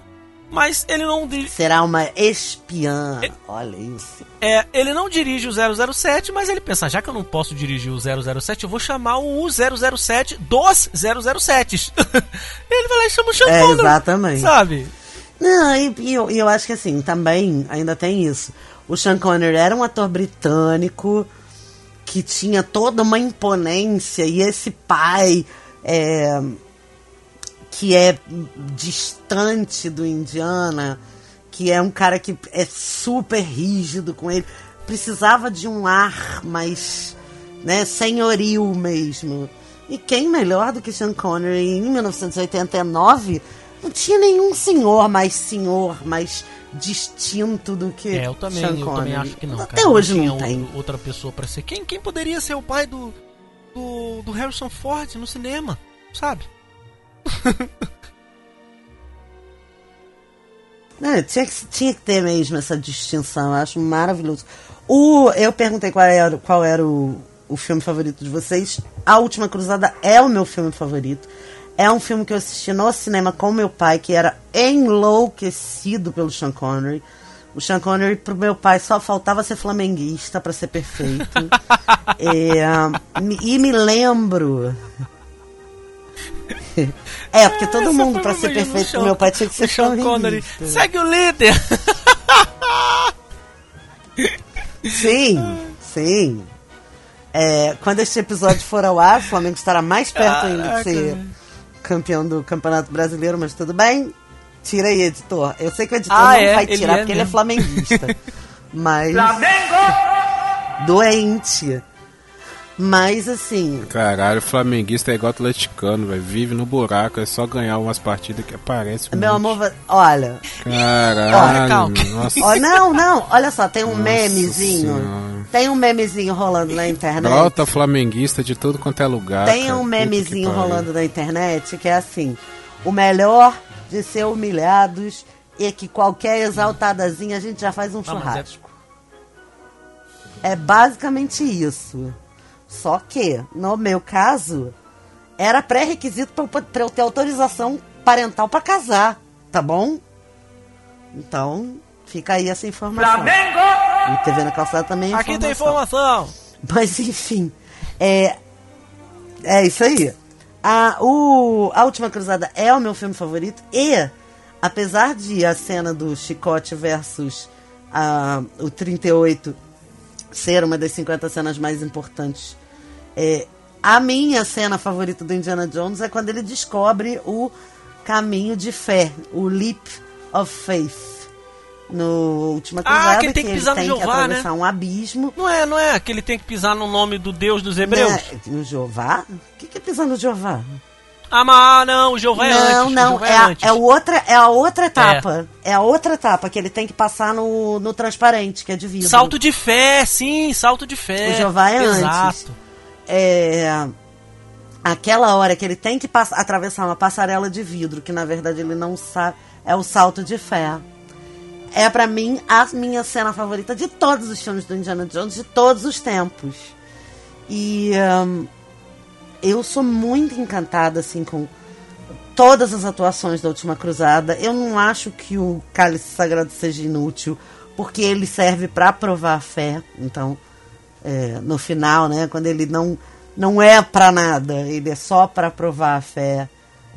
Mas ele não. Será uma espiã. É, Olha isso. É, ele não dirige o 007, mas ele pensa: já que eu não posso dirigir o 007, eu vou chamar o 007 dos 007s. ele vai lá e chama o Sean é, Exatamente. Sabe? Não, e, e, eu, eu acho que assim, também ainda tem isso. O Sean Connery era um ator britânico que tinha toda uma imponência e esse pai é, que é distante do Indiana, que é um cara que é super rígido com ele, precisava de um ar mais né, senhoril mesmo. E quem melhor do que Sean Connery em 1989 não tinha nenhum senhor mais senhor, mais distinto do que é, eu também, Sean eu também acho que não. Até cara, hoje não, não tem. Outra pessoa para ser. Quem, quem poderia ser o pai do, do, do Harrison Ford no cinema, sabe? Não, tinha, que, tinha que ter mesmo essa distinção, eu acho maravilhoso. O, eu perguntei qual era, qual era o, o filme favorito de vocês. A Última Cruzada é o meu filme favorito É um filme que eu assisti no cinema com meu pai, que era enlouquecido pelo Sean Connery. O Sean Connery, pro meu pai, só faltava ser flamenguista para ser perfeito. é, e me lembro. É, porque todo Essa mundo, uma ser perfeito Sean- pro meu pai, tinha que ser Sean Connery. Segue o líder! Sim, sim. É, quando este episódio for ao ar, o Flamengo estará mais perto ainda de ser campeão do Campeonato Brasileiro, mas tudo bem. Tira aí, editor. Eu sei que o editor Ah, não é, vai ele tirar é porque ele é mesmo. flamenguista. mas. Doente. Mas assim. Caralho, flamenguista é igual atleticano, velho. Vive no buraco, é só ganhar umas partidas que aparece. um Meu monte. amor, olha. Caralho. Ó, não, não, olha só, tem um Nossa memezinho. Senhora. Tem um memezinho rolando na internet. Brota flamenguista de tudo quanto é lugar. Tem cara. um memezinho rolando na internet que é assim: o melhor de ser humilhados é que qualquer exaltadazinha a gente já faz um churrasco. É basicamente isso. Só que, no meu caso, era pré-requisito pra eu po- pra eu ter autorização parental pra casar, tá bom? Então, fica aí essa informação. E TV na calçada também é Aqui tem informação. informação! Mas enfim, é, é isso aí. A, o, a Última Cruzada é o meu filme favorito e, apesar de a cena do Chicote versus a, o 38 ser uma das 50 cenas mais importantes, é, a minha cena favorita do Indiana Jones é quando ele descobre o caminho de fé, o Leap of Faith. No Última Ah, Cruzada, que ele tem que pisar no tem que Jeová, né? atravessar um abismo. Não é, não é que ele tem que pisar no nome do Deus dos Hebreus? Né? No Jeová? O que, que é pisar no Jeová? Ah, mas não, o Jeová é não, antes. não, Jeová é, é, é, outra, é a outra etapa. É. a outra etapa que ele tem que passar no, no transparente, que é de vidro. Salto de fé, sim, salto de fé. O Jeová é Exato. antes. É, aquela hora que ele tem que atravessar uma passarela de vidro, que na verdade ele não sabe, é o salto de fé. É pra mim a minha cena favorita de todos os filmes do Indiana Jones, de todos os tempos. E hum, eu sou muito encantada assim com todas as atuações da Última Cruzada. Eu não acho que o Cálice Sagrado seja inútil, porque ele serve pra provar a fé. Então, é, no final, né, quando ele não não é pra nada, ele é só pra provar a fé.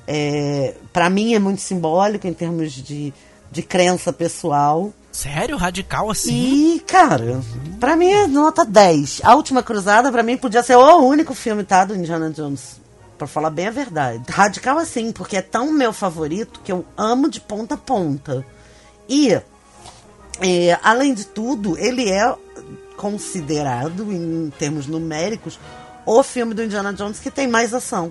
É, para mim é muito simbólico em termos de, de crença pessoal. Sério? Radical assim? E, cara, pra mim é nota 10. A Última Cruzada, pra mim, podia ser o único filme, tá, do Indiana Jones. Pra falar bem a verdade. Radical assim, porque é tão meu favorito que eu amo de ponta a ponta. E, é, além de tudo, ele é considerado, em termos numéricos, o filme do Indiana Jones que tem mais ação.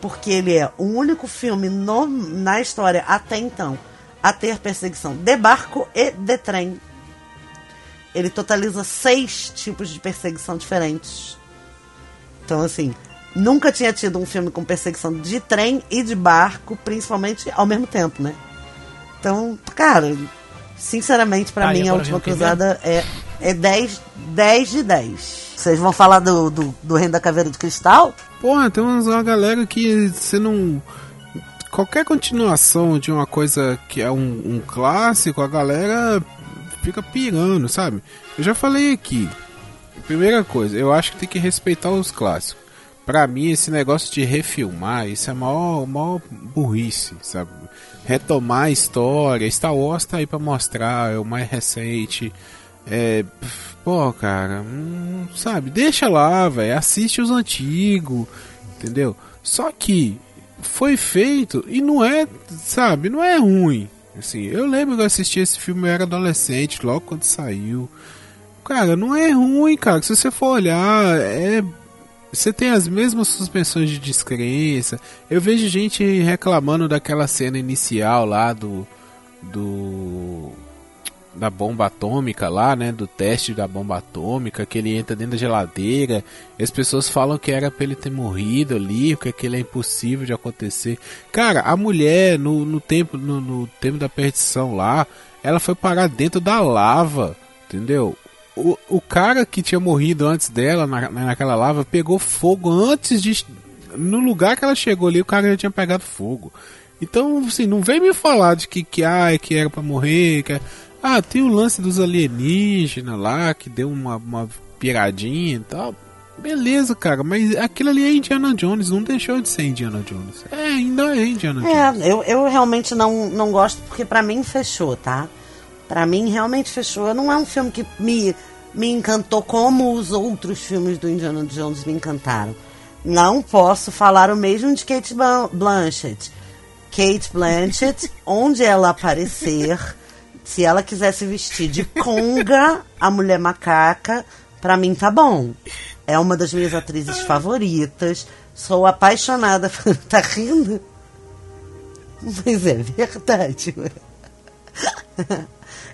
Porque ele é o único filme no- na história até então a ter perseguição de barco e de trem. Ele totaliza seis tipos de perseguição diferentes. Então, assim, nunca tinha tido um filme com perseguição de trem e de barco, principalmente ao mesmo tempo, né? Então, cara, sinceramente, pra Ah, e mim, a última cruzada é, é 10, 10 de 10. Vocês vão falar do, do, do Reino da Caveira de Cristal? Porra, tem uma galera que você não. Qualquer continuação de uma coisa que é um, um clássico, a galera fica pirando, sabe? Eu já falei aqui. Primeira coisa, eu acho que tem que respeitar os clássicos. Pra mim, esse negócio de refilmar, isso é maior, maior burrice, sabe? Retomar a história, Star Wars tá aí pra mostrar, é o mais recente. É. Pô, cara, hum, sabe? Deixa lá, velho. Assiste os antigos, entendeu? Só que foi feito e não é, sabe? Não é ruim. Assim, eu lembro que eu assisti esse filme, eu era adolescente, logo quando saiu. Cara, não é ruim, cara. Se você for olhar, é. Você tem as mesmas suspensões de descrença. Eu vejo gente reclamando daquela cena inicial lá do. Do. Da bomba atômica lá, né? Do teste da bomba atômica, que ele entra dentro da geladeira. As pessoas falam que era pra ele ter morrido ali, porque aquilo é impossível de acontecer. Cara, a mulher, no, no tempo no, no tempo da perdição lá, ela foi parar dentro da lava, entendeu? O, o cara que tinha morrido antes dela, na, naquela lava, pegou fogo antes de no lugar que ela chegou ali, o cara já tinha pegado fogo. Então, assim, não vem me falar de que, que, ah, que era pra morrer. Que... Ah, tem o lance dos alienígenas lá, que deu uma, uma piradinha e tal. Beleza, cara, mas aquilo ali é Indiana Jones, não deixou de ser Indiana Jones. É, ainda é Indiana É, Jones. eu, eu realmente não, não gosto porque pra mim fechou, tá? Pra mim realmente fechou. Não é um filme que me, me encantou como os outros filmes do Indiana Jones me encantaram. Não posso falar o mesmo de Kate Blan- Blanchett. Kate Blanchett, onde ela aparecer, se ela quiser se vestir de conga, a mulher macaca, pra mim tá bom. É uma das minhas atrizes favoritas. Sou apaixonada. tá rindo? Mas é verdade.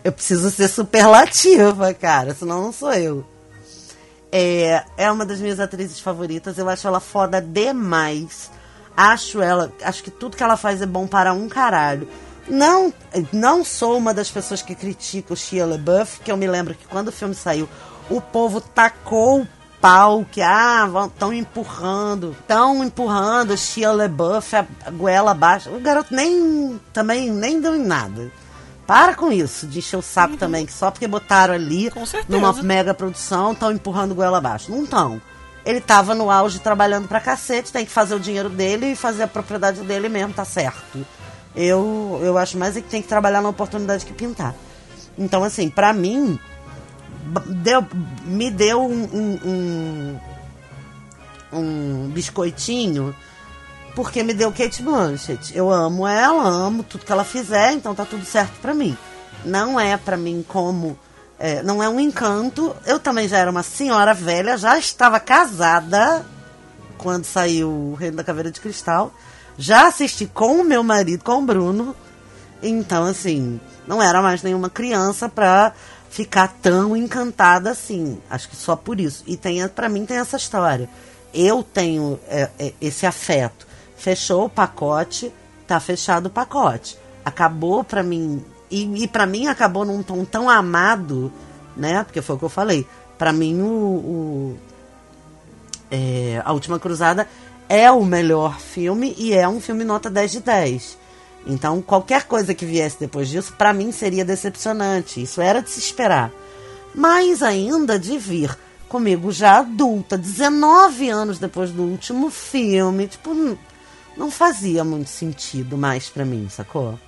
Eu preciso ser superlativa, cara, senão não sou eu. É, é uma das minhas atrizes favoritas. Eu acho ela foda demais. Acho ela. Acho que tudo que ela faz é bom para um caralho. Não, não sou uma das pessoas que critica o Shia LaBeouf, que eu me lembro que quando o filme saiu, o povo tacou o pau, que ah, estão empurrando, estão empurrando o Shia LaBeouf a, a goela abaixo. O garoto nem também nem deu em nada. Para com isso, de encher o saco também, que só porque botaram ali numa mega produção estão empurrando goela abaixo. Não estão. Ele tava no auge trabalhando pra cacete, tem que fazer o dinheiro dele e fazer a propriedade dele mesmo, tá certo. Eu, eu acho mais é que tem que trabalhar na oportunidade que pintar. Então, assim, pra mim, deu, me deu um, um, um, um biscoitinho porque me deu Kate Blanchett. Eu amo ela, amo tudo que ela fizer, então tá tudo certo pra mim. Não é pra mim como. é, não é um encanto. Eu também já era uma senhora velha, já estava casada quando saiu o Reino da Caveira de Cristal. Já assisti com o meu marido, com o Bruno. Então, assim, não era mais nenhuma criança pra ficar tão encantada assim. Acho que só por isso. E tem, para mim tem essa história. Eu tenho é, é, esse afeto. Fechou o pacote, tá fechado o pacote. Acabou pra mim. E, e para mim acabou num tom tão amado, né? Porque foi o que eu falei. Pra mim, o, o é, A Última Cruzada é o melhor filme e é um filme nota 10 de 10. Então, qualquer coisa que viesse depois disso, pra mim seria decepcionante. Isso era de se esperar. Mas ainda de vir comigo já adulta, 19 anos depois do último filme, tipo, n- não fazia muito sentido mais pra mim, sacou?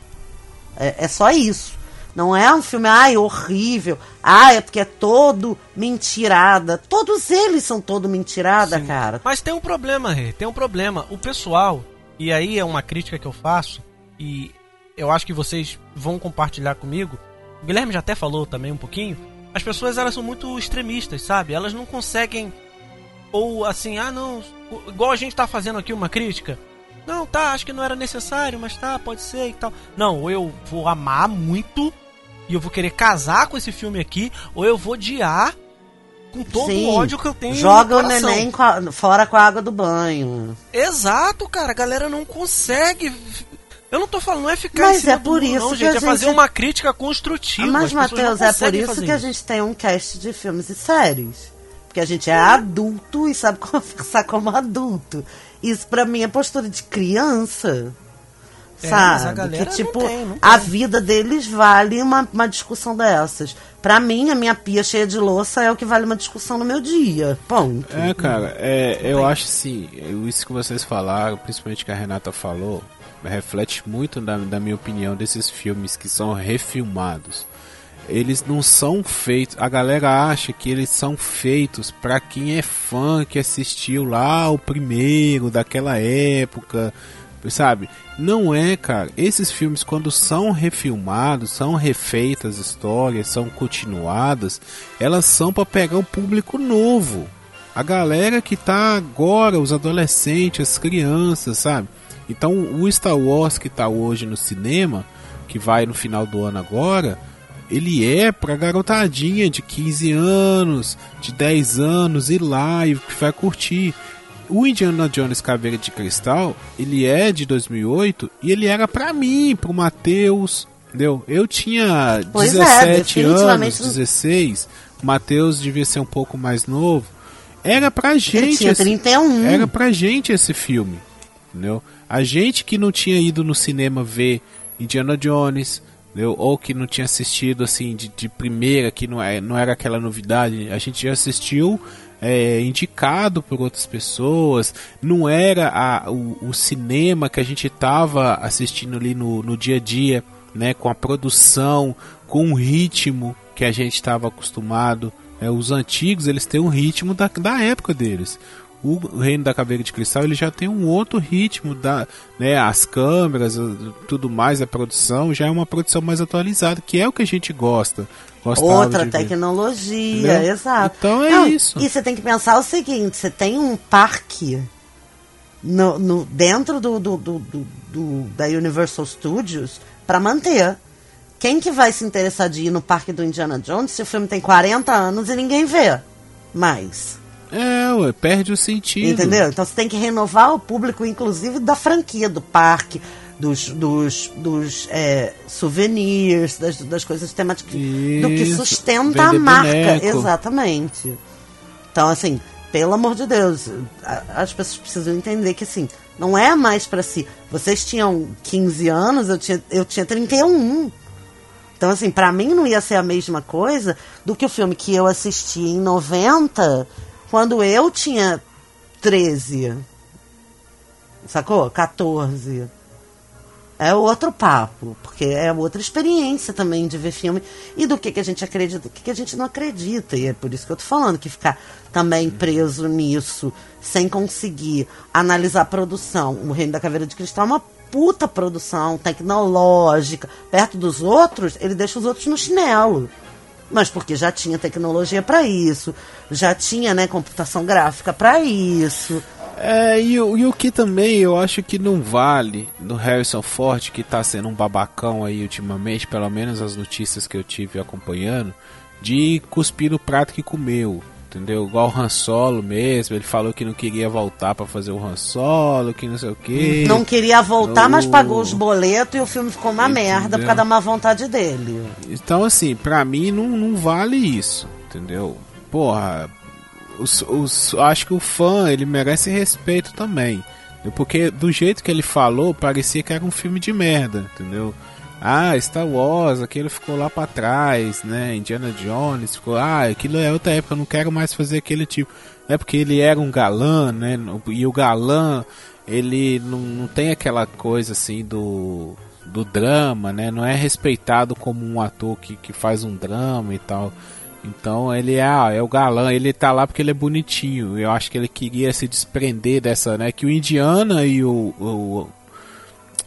É, é só isso. Não é um filme, ai, horrível. Ah, é porque é todo mentirada. Todos eles são todo mentirada, cara. Mas tem um problema, Rê, tem um problema. O pessoal, e aí é uma crítica que eu faço, e eu acho que vocês vão compartilhar comigo. O Guilherme já até falou também um pouquinho. As pessoas elas são muito extremistas, sabe? Elas não conseguem ou assim, ah não, igual a gente tá fazendo aqui uma crítica. Não, tá, acho que não era necessário, mas tá, pode ser e tal. Não, ou eu vou amar muito e eu vou querer casar com esse filme aqui, ou eu vou odiar com todo Sim. o ódio que eu tenho Joga o neném com a- fora com a água do banho. Exato, cara, a galera não consegue. Eu não tô falando, não é ficar Mas em cima é do por muro, isso não, que gente, a é fazer gente- uma crítica construtiva. Mas, Matheus, é por isso que a gente tem um cast de filmes e séries. Porque a gente é adulto e sabe conversar como adulto. Isso pra mim é postura de criança. É, sabe? que não tipo, tem, não a tem. vida deles vale uma, uma discussão dessas. Pra mim, a minha pia cheia de louça é o que vale uma discussão no meu dia. Ponto. É, cara, é, eu acho assim, isso que vocês falaram, principalmente que a Renata falou, reflete muito da, da minha opinião desses filmes que são refilmados. Eles não são feitos, a galera acha que eles são feitos pra quem é fã que assistiu lá o primeiro daquela época, sabe? Não é, cara. Esses filmes quando são refilmados, são refeitas histórias, são continuadas, elas são pra pegar um público novo. A galera que tá agora, os adolescentes, as crianças, sabe? Então o Star Wars que tá hoje no cinema, que vai no final do ano agora, ele é pra garotadinha de 15 anos, de 10 anos, ir lá e que vai curtir. O Indiana Jones Caveira de Cristal, ele é de 2008 e ele era pra mim, pro Matheus, entendeu? Eu tinha Pois é, 17 definitivamente anos, não- 16, o Matheus devia ser um pouco mais novo. era pra gente. Tinha 31. Esse, era pra gente esse filme. Entendeu? A gente que não tinha ido no cinema ver Indiana Jones, entendeu? ou que não tinha assistido assim de, de primeira, que não, é, não era aquela novidade, a gente já assistiu é, indicado por outras pessoas, não era a, o, o cinema que a gente estava assistindo ali no, no dia a dia, né, com a produção, com o ritmo que a gente estava acostumado. É, os antigos eles têm um ritmo da, da época deles o Reino da Caveira de Cristal ele já tem um outro ritmo da, né, as câmeras, tudo mais, a produção já é uma produção mais atualizada, que é o que a gente gosta. Outra tecnologia, exato. Então é Não, isso. E você tem que pensar o seguinte: você tem um parque no, no dentro do, do, do, do, da Universal Studios para manter. Quem que vai se interessar de ir no parque do Indiana Jones se o filme tem 40 anos e ninguém vê mais? É, ué, perde o sentido. Entendeu? Então você tem que renovar o público, inclusive da franquia, do parque, dos, dos, dos é, souvenirs, das, das coisas temáticas, Isso, do que sustenta a marca. Boneco. Exatamente. Então, assim, pelo amor de Deus, as pessoas precisam entender que, assim, não é mais para si. Vocês tinham 15 anos, eu tinha, eu tinha 31. Então, assim, para mim não ia ser a mesma coisa do que o filme que eu assisti em 90 quando eu tinha 13, sacou? 14. É outro papo, porque é outra experiência também de ver filme e do que, que a gente acredita, do que, que a gente não acredita. E é por isso que eu tô falando, que ficar também preso nisso, sem conseguir analisar a produção. O Reino da Caveira de Cristal é uma puta produção tecnológica. Perto dos outros, ele deixa os outros no chinelo mas porque já tinha tecnologia para isso, já tinha né, computação gráfica para isso. É, e, e, o que também eu acho que não vale do Harrison Ford, que tá sendo um babacão aí ultimamente, pelo menos as notícias que eu tive acompanhando, de cuspir no prato que comeu entendeu? Igual o Han Solo mesmo, ele falou que não queria voltar para fazer o Han Solo, que não sei o que. Não queria voltar, mas pagou os boletos e o filme ficou uma entendeu? merda por causa da má vontade dele. Então, assim, pra mim não, não vale isso, entendeu? Porra, os, os, acho que o fã, ele merece respeito também. Porque do jeito que ele falou, parecia que era um filme de merda, entendeu? Ah, Star Wars, aquilo ficou lá para trás, né? Indiana Jones ficou, ah, aquilo é outra época, eu não quero mais fazer aquele tipo. É porque ele era um galã, né? E o galã, ele não, não tem aquela coisa assim do do drama, né? Não é respeitado como um ator que, que faz um drama e tal. Então ele é, é o galã, ele tá lá porque ele é bonitinho. Eu acho que ele queria se desprender dessa, né? Que o Indiana e o, o,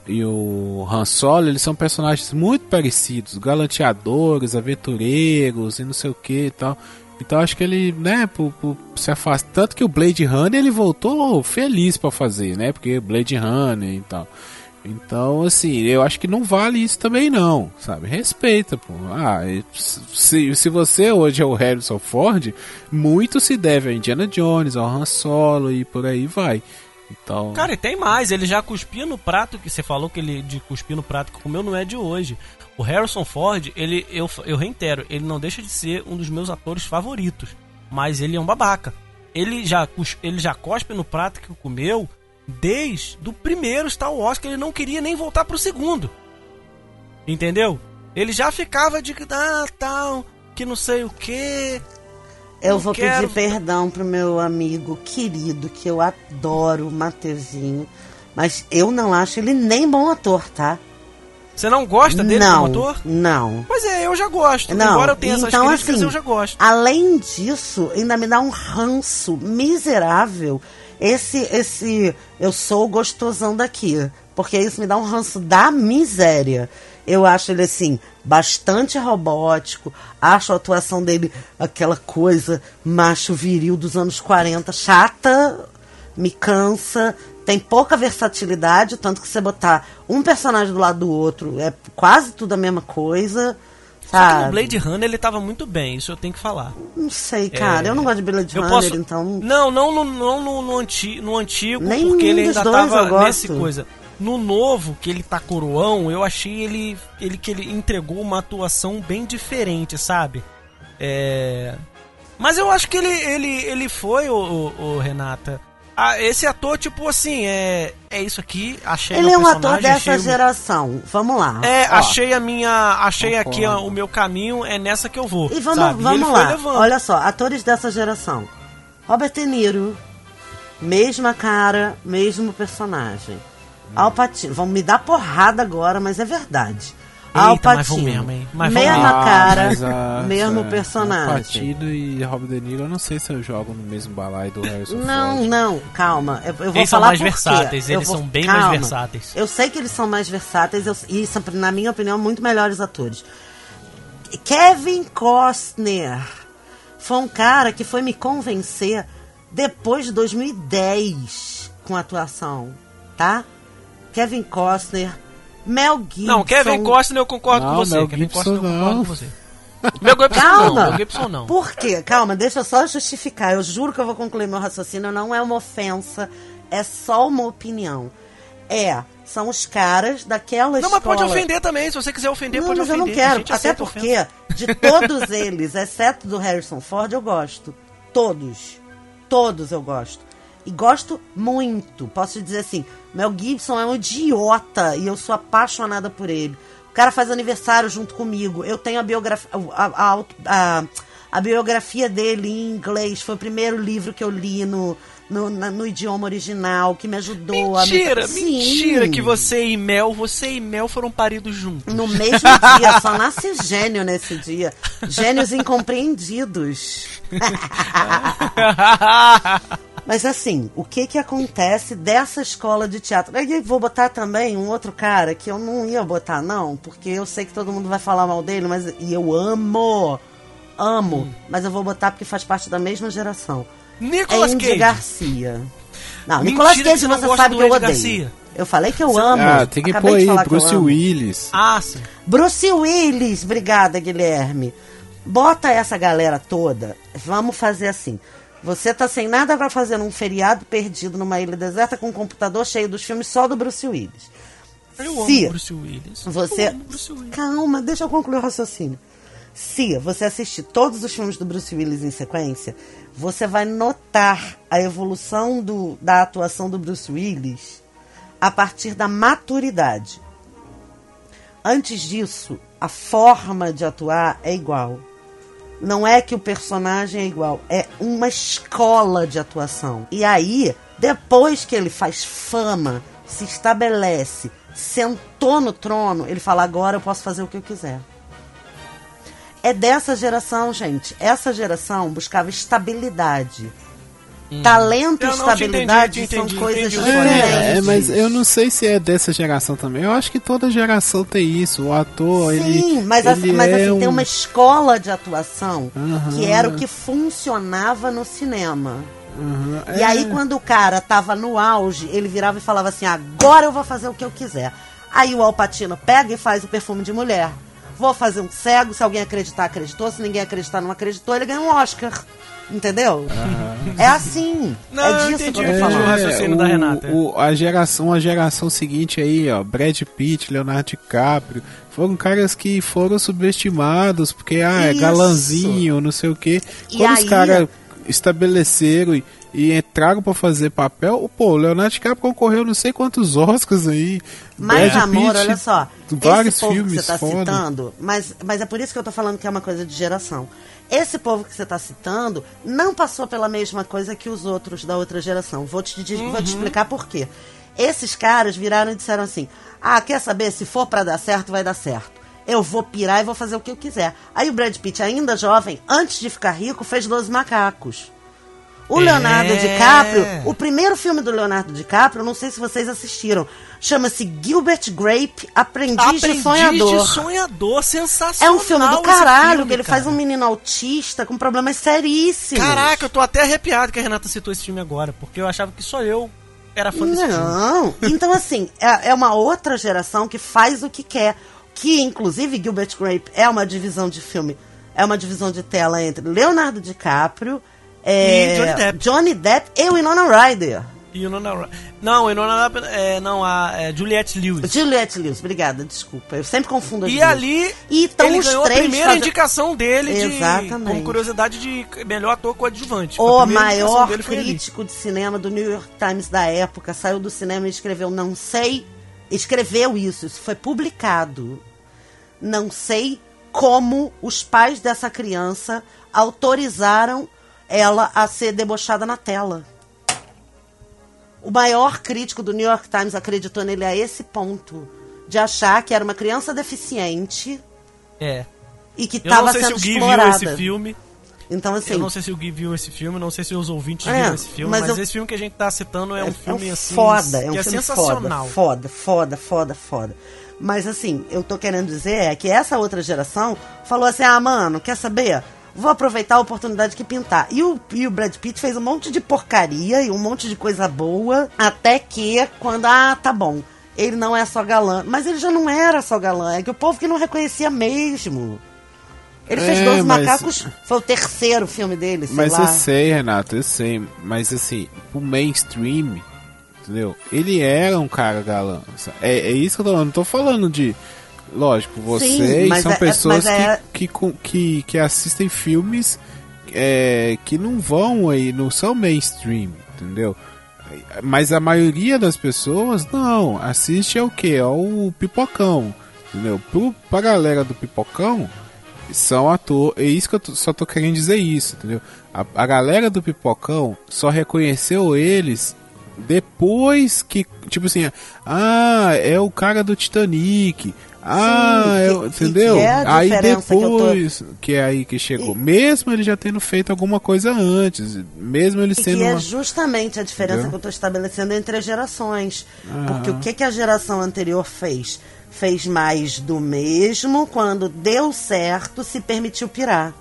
e o Han Solo, eles são personagens muito parecidos, galanteadores, aventureiros e não sei o que e tal. Então acho que ele, né, por, por se afasta tanto que o Blade Runner ele voltou feliz para fazer, né? Porque Blade Runner e tal. Então, assim, eu acho que não vale isso também não, sabe? Respeita, pô. Ah, se, se você hoje é o Harrison Ford, muito se deve a Indiana Jones, ao Han Solo e por aí vai. Então... Cara, e tem mais, ele já cuspia no prato que você falou que ele de cuspir no prato que comeu não é de hoje. O Harrison Ford, ele eu, eu reitero, ele não deixa de ser um dos meus atores favoritos, mas ele é um babaca. Ele já ele já cospe no prato que comeu desde o primeiro Star Wars que ele não queria nem voltar pro segundo. Entendeu? Ele já ficava de ah, tal, que não sei o que, eu vou quero... pedir perdão pro meu amigo querido, que eu adoro, o Mateuzinho. Mas eu não acho ele nem bom ator, tá? Você não gosta dele não, como ator? Não. Pois é, eu já gosto. Não. Embora eu tenha essas então, críticas, assim, eu já gosto. Além disso, ainda me dá um ranço miserável esse, esse eu sou o gostosão daqui. Porque isso me dá um ranço da miséria. Eu acho ele assim, bastante robótico. Acho a atuação dele aquela coisa macho viril dos anos 40, chata, me cansa, tem pouca versatilidade, tanto que você botar um personagem do lado do outro é quase tudo a mesma coisa. Sabe? Só que no Blade Runner ele tava muito bem, isso eu tenho que falar. Não sei, cara. É... Eu não gosto de Blade eu Runner, posso... então. Não, não, no, não no, no, anti... no antigo, Nem porque ele ainda tava nesse coisa. No novo, que ele tá coroão, eu achei ele, ele que ele entregou uma atuação bem diferente, sabe? É... Mas eu acho que ele, ele, ele foi, o, o, o Renata. Ah, esse ator, tipo assim, é, é isso aqui, achei Ele é um ator dessa o- geração. Vamos lá. É, Ó. achei a minha. Achei aqui Concordo. ó, o meu caminho, é nessa que eu vou. E vamos, sabe? vamos foi lá. Olha só, atores dessa geração. Robert De Niro, mesma cara, mesmo personagem. Al Pacino, vão me dar porrada agora, mas é verdade. Al Eita, Pacino, mesmo, vão mesma mesmo. cara, mas a- mesmo é, personagem. Patido e Robert De Niro, eu não sei se eu jogo no mesmo balaio do Harrison Não, Ford. não, calma. Eu, eu vou Eles são falar mais por quê. versáteis, Eu eles vou- são bem calma. mais versáteis. Eu sei que eles são mais versáteis eu- e são, na minha opinião, muito melhores atores. Kevin Costner foi um cara que foi me convencer depois de 2010 com a atuação, tá? Kevin Costner, Mel Gibson. Não, Kevin Costner eu concordo Não, com você. Mel Kevin Gibson Costner eu concordo não. com você. Mel Gibson não, Calma. Mel Gibson não. Por quê? Calma, deixa eu só justificar. Eu juro que eu vou concluir meu raciocínio. Não é uma ofensa, é só uma opinião. É, são os caras daquela Não, mas escola... pode ofender também. Se você quiser ofender, Não, pode mas eu ofender. não A quero. Até porque, ofensa. de todos eles, exceto do Harrison Ford, eu gosto. Todos. Todos eu gosto. E gosto muito. Posso te dizer assim, Mel Gibson é um idiota e eu sou apaixonada por ele. O cara faz aniversário junto comigo. Eu tenho a biografia, a, a, a- a biografia dele em inglês. Foi o primeiro livro que eu li no, no, na- no idioma original, que me ajudou Mentira, a me... mentira Sim. que você e Mel, você e Mel foram paridos juntos. No mesmo dia, só nasce gênio nesse dia. Gênios incompreendidos. Mas assim, o que que acontece dessa escola de teatro? Aí vou botar também um outro cara que eu não ia botar, não, porque eu sei que todo mundo vai falar mal dele, mas e eu amo, amo, Hum. mas eu vou botar porque faz parte da mesma geração. Nicolas Andy Cage. Garcia. Não, Mentira Nicolas que Cage você sabe que eu odeio. Garcia. Eu falei que eu amo. Ah, tem que Acabei pôr aí, Bruce. Willis. Ah, sim. Bruce Willis, obrigada, Guilherme. Bota essa galera toda. Vamos fazer assim. Você tá sem nada pra fazer num feriado perdido numa ilha deserta com um computador cheio dos filmes só do Bruce Willis. Eu Se amo Bruce Willis. Você. Eu amo Bruce Willis. Calma, deixa eu concluir o raciocínio. Se você assistir todos os filmes do Bruce Willis em sequência, você vai notar a evolução do, da atuação do Bruce Willis a partir da maturidade. Antes disso, a forma de atuar é igual. Não é que o personagem é igual, é uma escola de atuação. E aí, depois que ele faz fama, se estabelece, sentou no trono, ele fala: agora eu posso fazer o que eu quiser. É dessa geração, gente. Essa geração buscava estabilidade. Talento e estabilidade entendi, te são entendi, coisas entendi diferentes. É, é, mas eu não sei se é dessa geração também. Eu acho que toda geração tem isso. O ator, ele. Sim, mas, ele assim, mas é assim, tem um- uma escola de atuação Aham. que era o que funcionava no cinema. Aham, E é. aí, quando o cara tava no auge, ele virava e falava assim: agora eu vou fazer o que eu quiser. Aí o Alpatino pega e faz o perfume de mulher. Vou fazer um cego, se alguém acreditar, acreditou. Se ninguém acreditar, não acreditou, ele ganha um Oscar. Entendeu? É assim. Não, é eu disso entendi, que eu eu tô entendi o falando. raciocínio da Renata. o- a geração, a geração seguinte aí, ó, Brad Pitt, Leonardo DiCaprio, foram caras que foram subestimados, porque ah, é Isso. galanzinho, não sei o quê. E Quando os aí- caras estabeleceram e, e entraram pra fazer papel, pô, o Leonardo DiCaprio concorreu não sei quantos Oscars aí. Mas, Brad amor, Pitt, olha só. Vários esse povo filmes que você tá foda. citando, mas, mas é por isso que eu tô falando que é uma coisa de geração. Esse povo que você tá citando não passou pela mesma coisa que os outros da outra geração. Vou te, di- vou te explicar por quê. Esses caras viraram e disseram assim: Ah, quer saber? Se for pra dar certo, vai dar certo. Eu vou pirar e vou fazer o que eu quiser. Aí o Brad Pitt, ainda jovem, antes de ficar rico, fez 12 macacos. O É. Leonardo DiCaprio, o primeiro filme do Leonardo DiCaprio, não sei se vocês assistiram, chama-se Gilbert Grape, Aprendiz, Aprendiz de Sonhador. de sonhador, É sensacional. um filme do caralho, filme, que ele cara. faz um menino autista com problemas seríssimos. Caraca, eu tô até arrepiado que a Renata citou esse filme agora, porque eu achava que só eu era fã desse filme. Não. Então, assim, é, é uma outra geração que faz o que quer. Que, inclusive, Gilbert Grape é uma divisão de filme, é uma divisão de tela entre Leonardo DiCaprio, é, E Johnny Depp. Johnny Depp e Winona Ryder. E Winona Não, Winona é, não, a é, Juliette Lewis. Juliette Lewis, obrigada, desculpa. Eu sempre confundo as E duas. ali, E então ele os ganhou três a primeira indicação dele de, Exatamente. com curiosidade de melhor ator coadjuvante. O maior crítico de cinema do New York Times da época saiu do cinema e escreveu: Não sei. Escreveu isso, isso foi publicado. Não sei como os pais dessa criança autorizaram ela a ser debochada na tela. O maior crítico do New York Times acreditou nele a esse ponto de achar que era uma criança deficiente É. e que Eu não estava sei se sendo o Gui viu explorada. esse filme. Então assim, Eu não sei se o Gui viu esse filme, não sei se os ouvintes É, viram esse filme, mas mas, eu- esse filme que a gente tá citando é, um filme assim foda, é um é filme sensacional. Foda, foda, foda, foda. Mas assim, eu tô querendo dizer é que essa outra geração falou assim: ah, mano, quer saber? Vou aproveitar a oportunidade que pintar. E o, e o Brad Pitt fez um monte de porcaria e um monte de coisa boa, até que quando, ah, tá bom, ele não é só galã. Mas ele já não era só galã, é que o povo que não reconhecia mesmo. Ele fez É, 12 mas- Macacos, foi o terceiro filme dele, sei Mas lá. eu sei, Renato, eu sei. Mas assim, o mainstream, entendeu? Ele era um cara galã. É, é isso que eu tô falando. Não tô falando de. Lógico, vocês mas são é- é- pessoas é- que, que, que, assistem filmes é, que não vão aí, não são mainstream, entendeu? Mas a maioria das pessoas não, assiste ao que? Ao pipocão, entendeu? Pro, pra galera do pipocão, são atores. É isso que eu tô- só tô querendo dizer isso, entendeu? A, a galera do Pipocão só reconheceu eles depois que, tipo assim, ah, é o cara do Titanic. Ah, Sim, é que- e entendeu? que é aí diferença que tô- depois que, é aí que chegou. Mesmo ele já tendo feito alguma coisa antes, mesmo ele E sendo que é uma... justamente a diferença Entendeu? que eu estou estabelecendo entre as gerações. Porque o que, que a geração anterior fez? Fez mais do mesmo, quando deu certo, se permitiu pirar.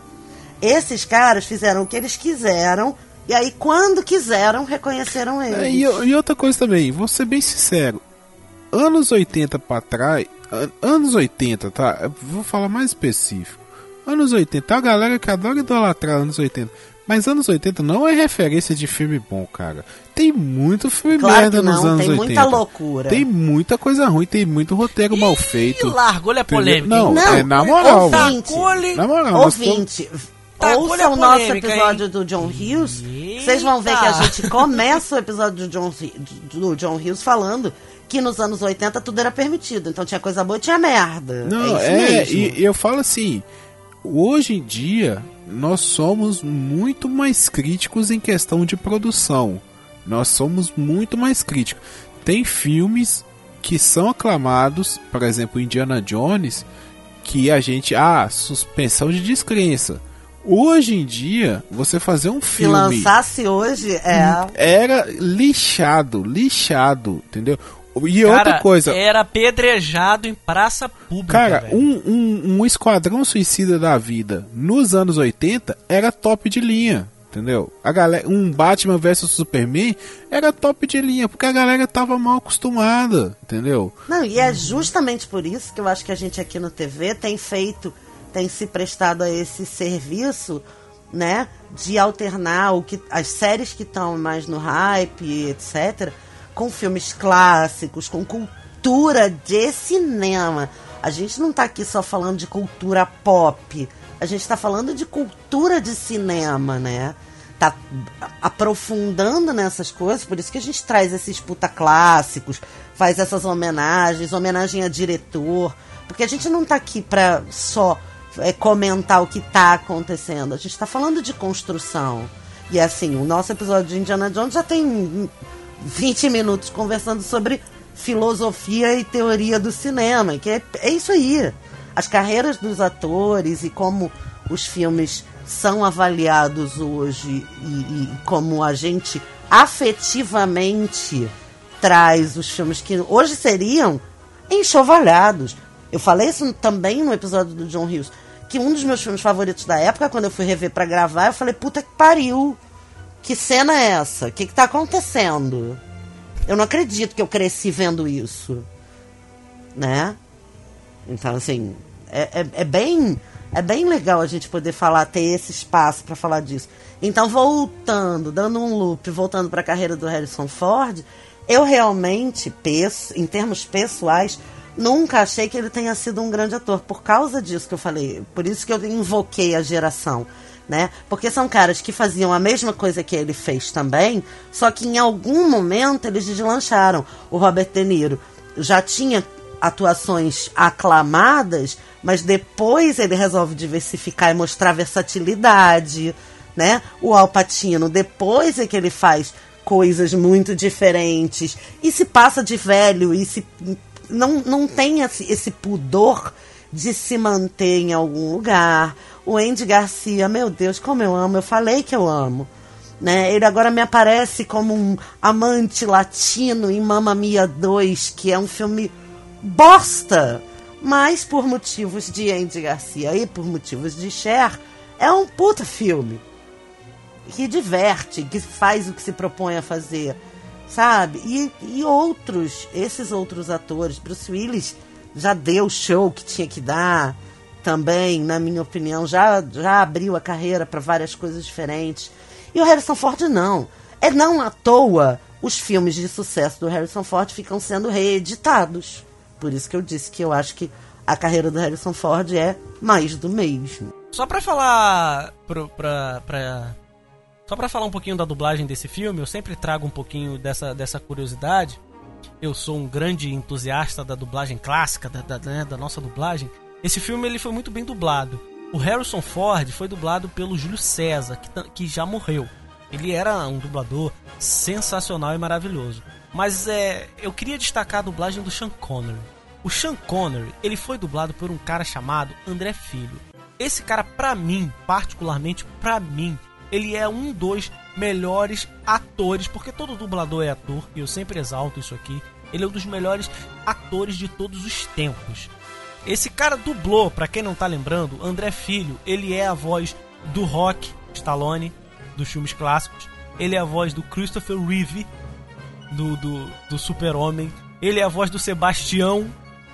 Esses caras fizeram o que eles quiseram, e aí, quando quiseram, reconheceram eles. É, e, e outra coisa também, vou ser bem sincero. Anos 80 pra trás. an- Anos 80, tá? Eu Vou falar mais específico. Anos 80, a galera que adora idolatrar anos 80. Mas anos 80 não é referência de filme bom, cara. Tem muito filme Claro merda nos não, anos tem 80. muita loucura. Tem muita coisa ruim, tem muito roteiro mal feito. E largou, olha a entendeu? polêmica. Não? Não, é na moral, mano. ouvinte, Tacou-lhe- Na moral, nós estamos- Tacou-lhe ouça o nosso polêmica, episódio hein? do John Hughes. Eita! Vocês vão ver que a gente começa o episódio do John, do John Hughes falando que nos anos 80 tudo era permitido. Então tinha coisa boa e tinha merda. Não, é, é, isso mesmo. e, e eu falo assim, hoje em dia nós somos muito mais críticos em questão de produção. Nós somos muito mais críticos. Tem filmes que são aclamados, por exemplo, Indiana Jones, que a gente, ah, suspensão de descrença. Hoje em dia, você fazer um Se filme lançasse hoje, é. era lixado, lixado, entendeu? E Cara, outra coisa, Era apedrejado em praça pública. Cara, um, um, um esquadrão suicida da vida nos anos 80 era top de linha. Entendeu? A galera, um Batman vs Superman era top de linha, porque a galera tava mal acostumada, entendeu? Não, e é justamente por isso que eu acho que a gente aqui no TV tem feito, tem se prestado a esse serviço, né? De alternar o que, as séries que estão mais no hype, etc., com filmes clássicos, com cultura de cinema. A gente não tá aqui só falando de cultura pop. A gente tá falando de cultura de cinema, né? Tá aprofundando nessas coisas, por isso que a gente traz esses puta clássicos, faz essas homenagens, homenagem a diretor. Porque a gente não tá aqui pra só é, comentar o que tá acontecendo. A gente tá falando de construção. E assim, o nosso episódio de Indiana Jones já tem 20 minutos conversando sobre filosofia e teoria do cinema, que é, é isso aí. As carreiras dos atores e como os filmes são avaliados hoje e, e como a gente afetivamente traz os filmes que hoje seriam enxovalhados. Eu falei isso também no episódio do John Hughes, que um dos meus filmes favoritos da época, quando eu fui rever pra gravar, eu falei, puta que pariu. Que cena é essa? O que, que tá acontecendo? Eu não acredito que eu cresci vendo isso. Né? Então, assim, é, é, é bem. É bem legal a gente poder falar, ter esse espaço para falar disso. Então, voltando, dando um loop, voltando para a carreira do Harrison Ford, eu realmente, em termos pessoais, nunca achei que ele tenha sido um grande ator. Por causa disso que eu falei, por isso que eu invoquei a geração. Né? Porque são caras que faziam a mesma coisa que ele fez também, só que em algum momento eles deslancharam. O Robert De Niro já tinha atuações aclamadas, mas depois ele resolve diversificar e mostrar versatilidade, né? O Al Pacino, depois é que ele faz coisas muito diferentes e se passa de velho e se não, não tem esse, esse pudor de se manter em algum lugar. O Andy Garcia, meu Deus, como eu amo, eu falei que eu amo. Né? Ele agora me aparece como um amante latino em Mamma Mia 2, que é um filme bosta, mas por motivos de Andy Garcia e por motivos de Cher, é um puta filme. Que diverte, que faz o que se propõe a fazer, sabe? E, e outros, esses outros atores, Bruce Willis já deu o show que tinha que dar, também, na minha opinião, já, já abriu a carreira para várias coisas diferentes. E o Harrison Ford não. É não à toa os filmes de sucesso do Harrison Ford ficam sendo reeditados. Por isso que eu disse que eu acho que a carreira do Harrison Ford é mais do mesmo. Só pra falar. Pro, pra, pra, só pra falar um pouquinho da dublagem desse filme, eu sempre trago um pouquinho dessa, dessa curiosidade. Eu sou um grande entusiasta da dublagem clássica, da, da, né, da nossa dublagem. Esse filme ele foi muito bem dublado. O Harrison Ford foi dublado pelo Júlio César, que, que já morreu. Ele era um dublador sensacional e maravilhoso. Mas é, eu queria destacar a dublagem do Sean Connery. O Sean Connery, ele foi dublado por um cara chamado André Filho. Esse cara, pra mim, particularmente pra mim, ele é um dos melhores atores, porque todo dublador é ator, e eu sempre exalto isso aqui. Ele é um dos melhores atores de todos os tempos. Esse cara dublou, para quem não tá lembrando, André Filho, ele é a voz do Rock Stallone, dos filmes clássicos. Ele é a voz do Christopher Reeve, do, do, do Super-Homem. Ele é a voz do Sebastião,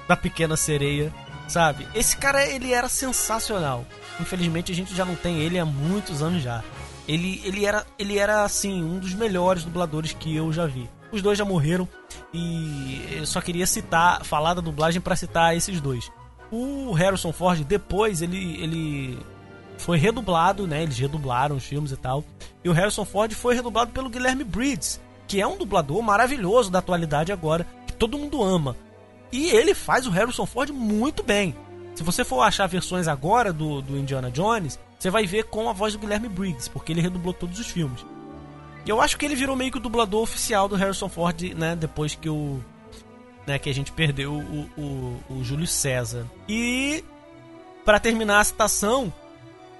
da Pequena Sereia, sabe? Esse cara, ele era sensacional. Infelizmente, a gente já não tem ele há muitos anos já. Ele, ele, era, ele era, assim, um dos melhores dubladores que eu já vi. Os dois já morreram e eu só queria citar, falar da dublagem para citar esses dois. O Harrison Ford, depois, ele, ele foi redublado, né? Eles redublaram os filmes e tal. E o Harrison Ford foi redublado pelo Guilherme Briggs, que é um dublador maravilhoso da atualidade agora, que todo mundo ama. E ele faz o Harrison Ford muito bem. Se você for achar versões agora do, do Indiana Jones, você vai ver com a voz do Guilherme Briggs, porque ele redublou todos os filmes. E eu acho que ele virou meio que o dublador oficial do Harrison Ford, né? Depois que o. Né, que a gente perdeu o, o, o Júlio César. E. para terminar a citação,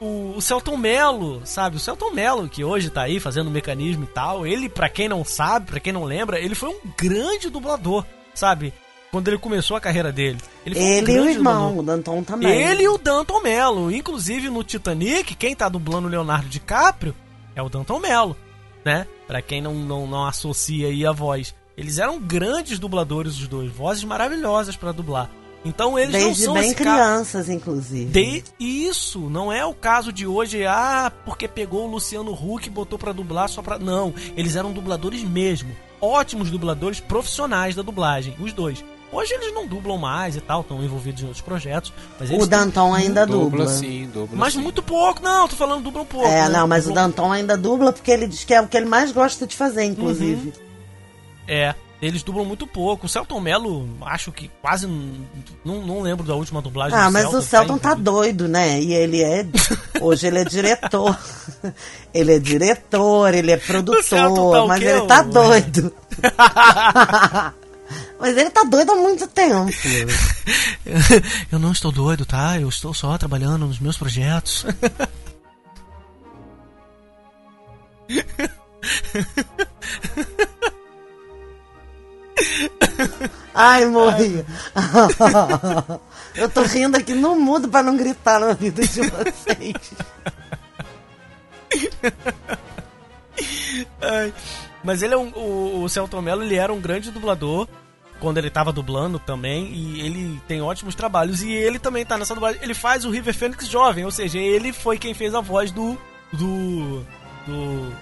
o, o Celton Mello, sabe? O Celton Mello, que hoje tá aí fazendo mecanismo e tal, ele, para quem não sabe, para quem não lembra, ele foi um grande dublador, sabe? Quando ele começou a carreira dele. Ele, ele um e o irmão, o Danton também. Ele e o Danton Mello. Inclusive no Titanic, quem tá dublando o Leonardo DiCaprio é o Danton Mello, né? Pra quem não, não, não associa aí a voz. Eles eram grandes dubladores os dois, vozes maravilhosas para dublar. Então eles Desde não são bem crianças, inclusive. De... Isso, não é o caso de hoje, ah, porque pegou o Luciano Huck e botou para dublar só pra. Não, eles eram dubladores mesmo. Ótimos dubladores profissionais da dublagem, os dois. Hoje eles não dublam mais e tal, estão envolvidos em outros projetos. Mas o Danton ainda dubla. dubla. Sim, dubla mas sim. muito pouco, não, tô falando dubla um pouco. É, né? não, mas dubla... o Danton ainda dubla porque ele diz que é o que ele mais gosta de fazer, inclusive. Uhum. É, eles dublam muito pouco. O Celton Mello, acho que quase. Não, não lembro da última dublagem Ah, mas Celton, o Celton tá, tá doido, né? E ele é. Hoje ele é diretor. ele é diretor, ele é produtor, tá mas ele tá doido. mas ele tá doido há muito tempo. Eu não estou doido, tá? Eu estou só trabalhando nos meus projetos. Ai, morri. Eu tô rindo aqui no mudo para não gritar na vida de vocês. Ai, mas ele é um, o, o Celton Mello ele era um grande dublador. Quando ele tava dublando também, e ele tem ótimos trabalhos. E ele também tá nessa dublagem. Ele faz o River Phoenix jovem, ou seja, ele foi quem fez a voz do. do. do.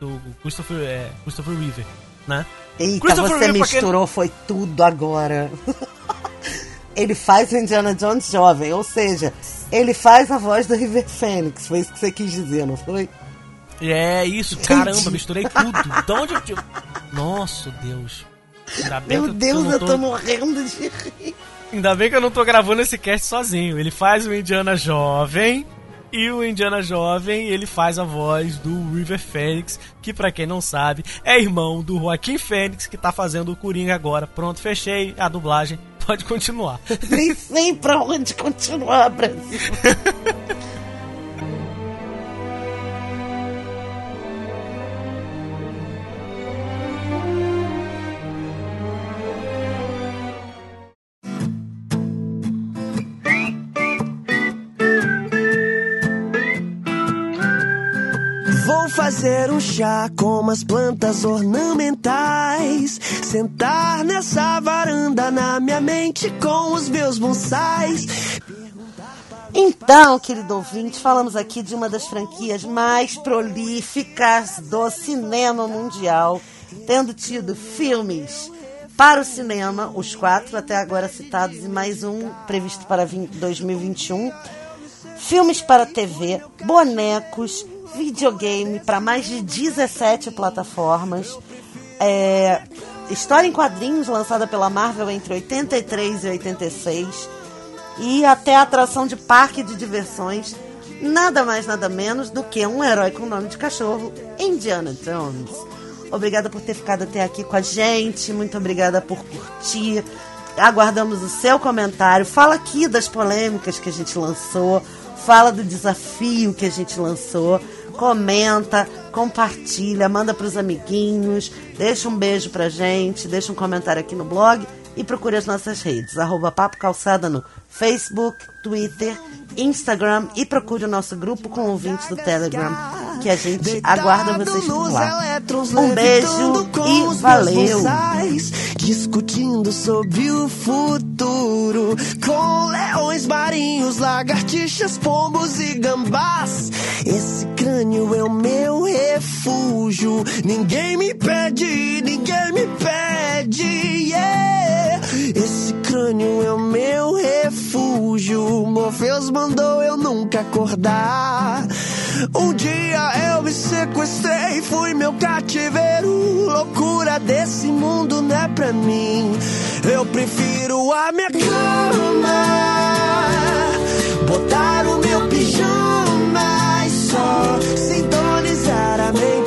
do Christopher, é, Christopher River, né? Eita, você misturou, quem... foi tudo agora. ele faz o Indiana Jones jovem, ou seja, ele faz a voz do River Phoenix, foi isso que você quis dizer, não foi? É isso, caramba, misturei tudo. De onde eu. Nossa, Deus. Meu Deus, eu tô... tô morrendo de rir. Ainda bem que eu não tô gravando esse cast sozinho. Ele faz o Indiana jovem e o Indiana Jovem, ele faz a voz do River Phoenix, que para quem não sabe, é irmão do Joaquim Fênix, que tá fazendo o Coringa agora. Pronto, fechei a dublagem. Pode continuar. Nem sei pra onde continuar, Brasil. fazer um chá com umas plantas ornamentais. Sentar nessa varanda na minha mente com os meus bonsais. Então, querido ouvinte, falamos aqui de uma das franquias mais prolíficas do cinema mundial, tendo tido filmes para o cinema, os quatro até agora citados, e mais um previsto para 2021. Filmes para TV, bonecos, videogame para mais de 17 plataformas. É, história em quadrinhos lançada pela Marvel entre 83 e 86. E até atração de parque de diversões, nada mais nada menos do que um herói com nome de cachorro, Indiana Jones. Obrigada por ter ficado até aqui com a gente, muito obrigada por curtir. Aguardamos o seu comentário. Fala aqui das polêmicas que a gente lançou, fala do desafio que a gente lançou comenta, compartilha, manda para os amiguinhos, deixa um beijo pra gente, deixa um comentário aqui no blog e procure as nossas redes, arroba Papo Calçada no Facebook, Twitter, Instagram e procure o nosso grupo com ouvintes do Telegram, que a gente aguarda vocês por lá. Um beijo e valeu! Discutindo sobre o futuro com leões marinhos, lagartixas, pombos e gambás. Esse crânio é o meu refúgio. Ninguém me pede, ninguém me pede. Yeah. Esse crânio é o meu refúgio. Morpheus mandou eu nunca acordar. Um dia eu me sequestrei, fui meu cativeiro. Loucura desse mundo não é pra mim. Eu prefiro a minha cama, botar o meu pijama e só sintonizar a mente.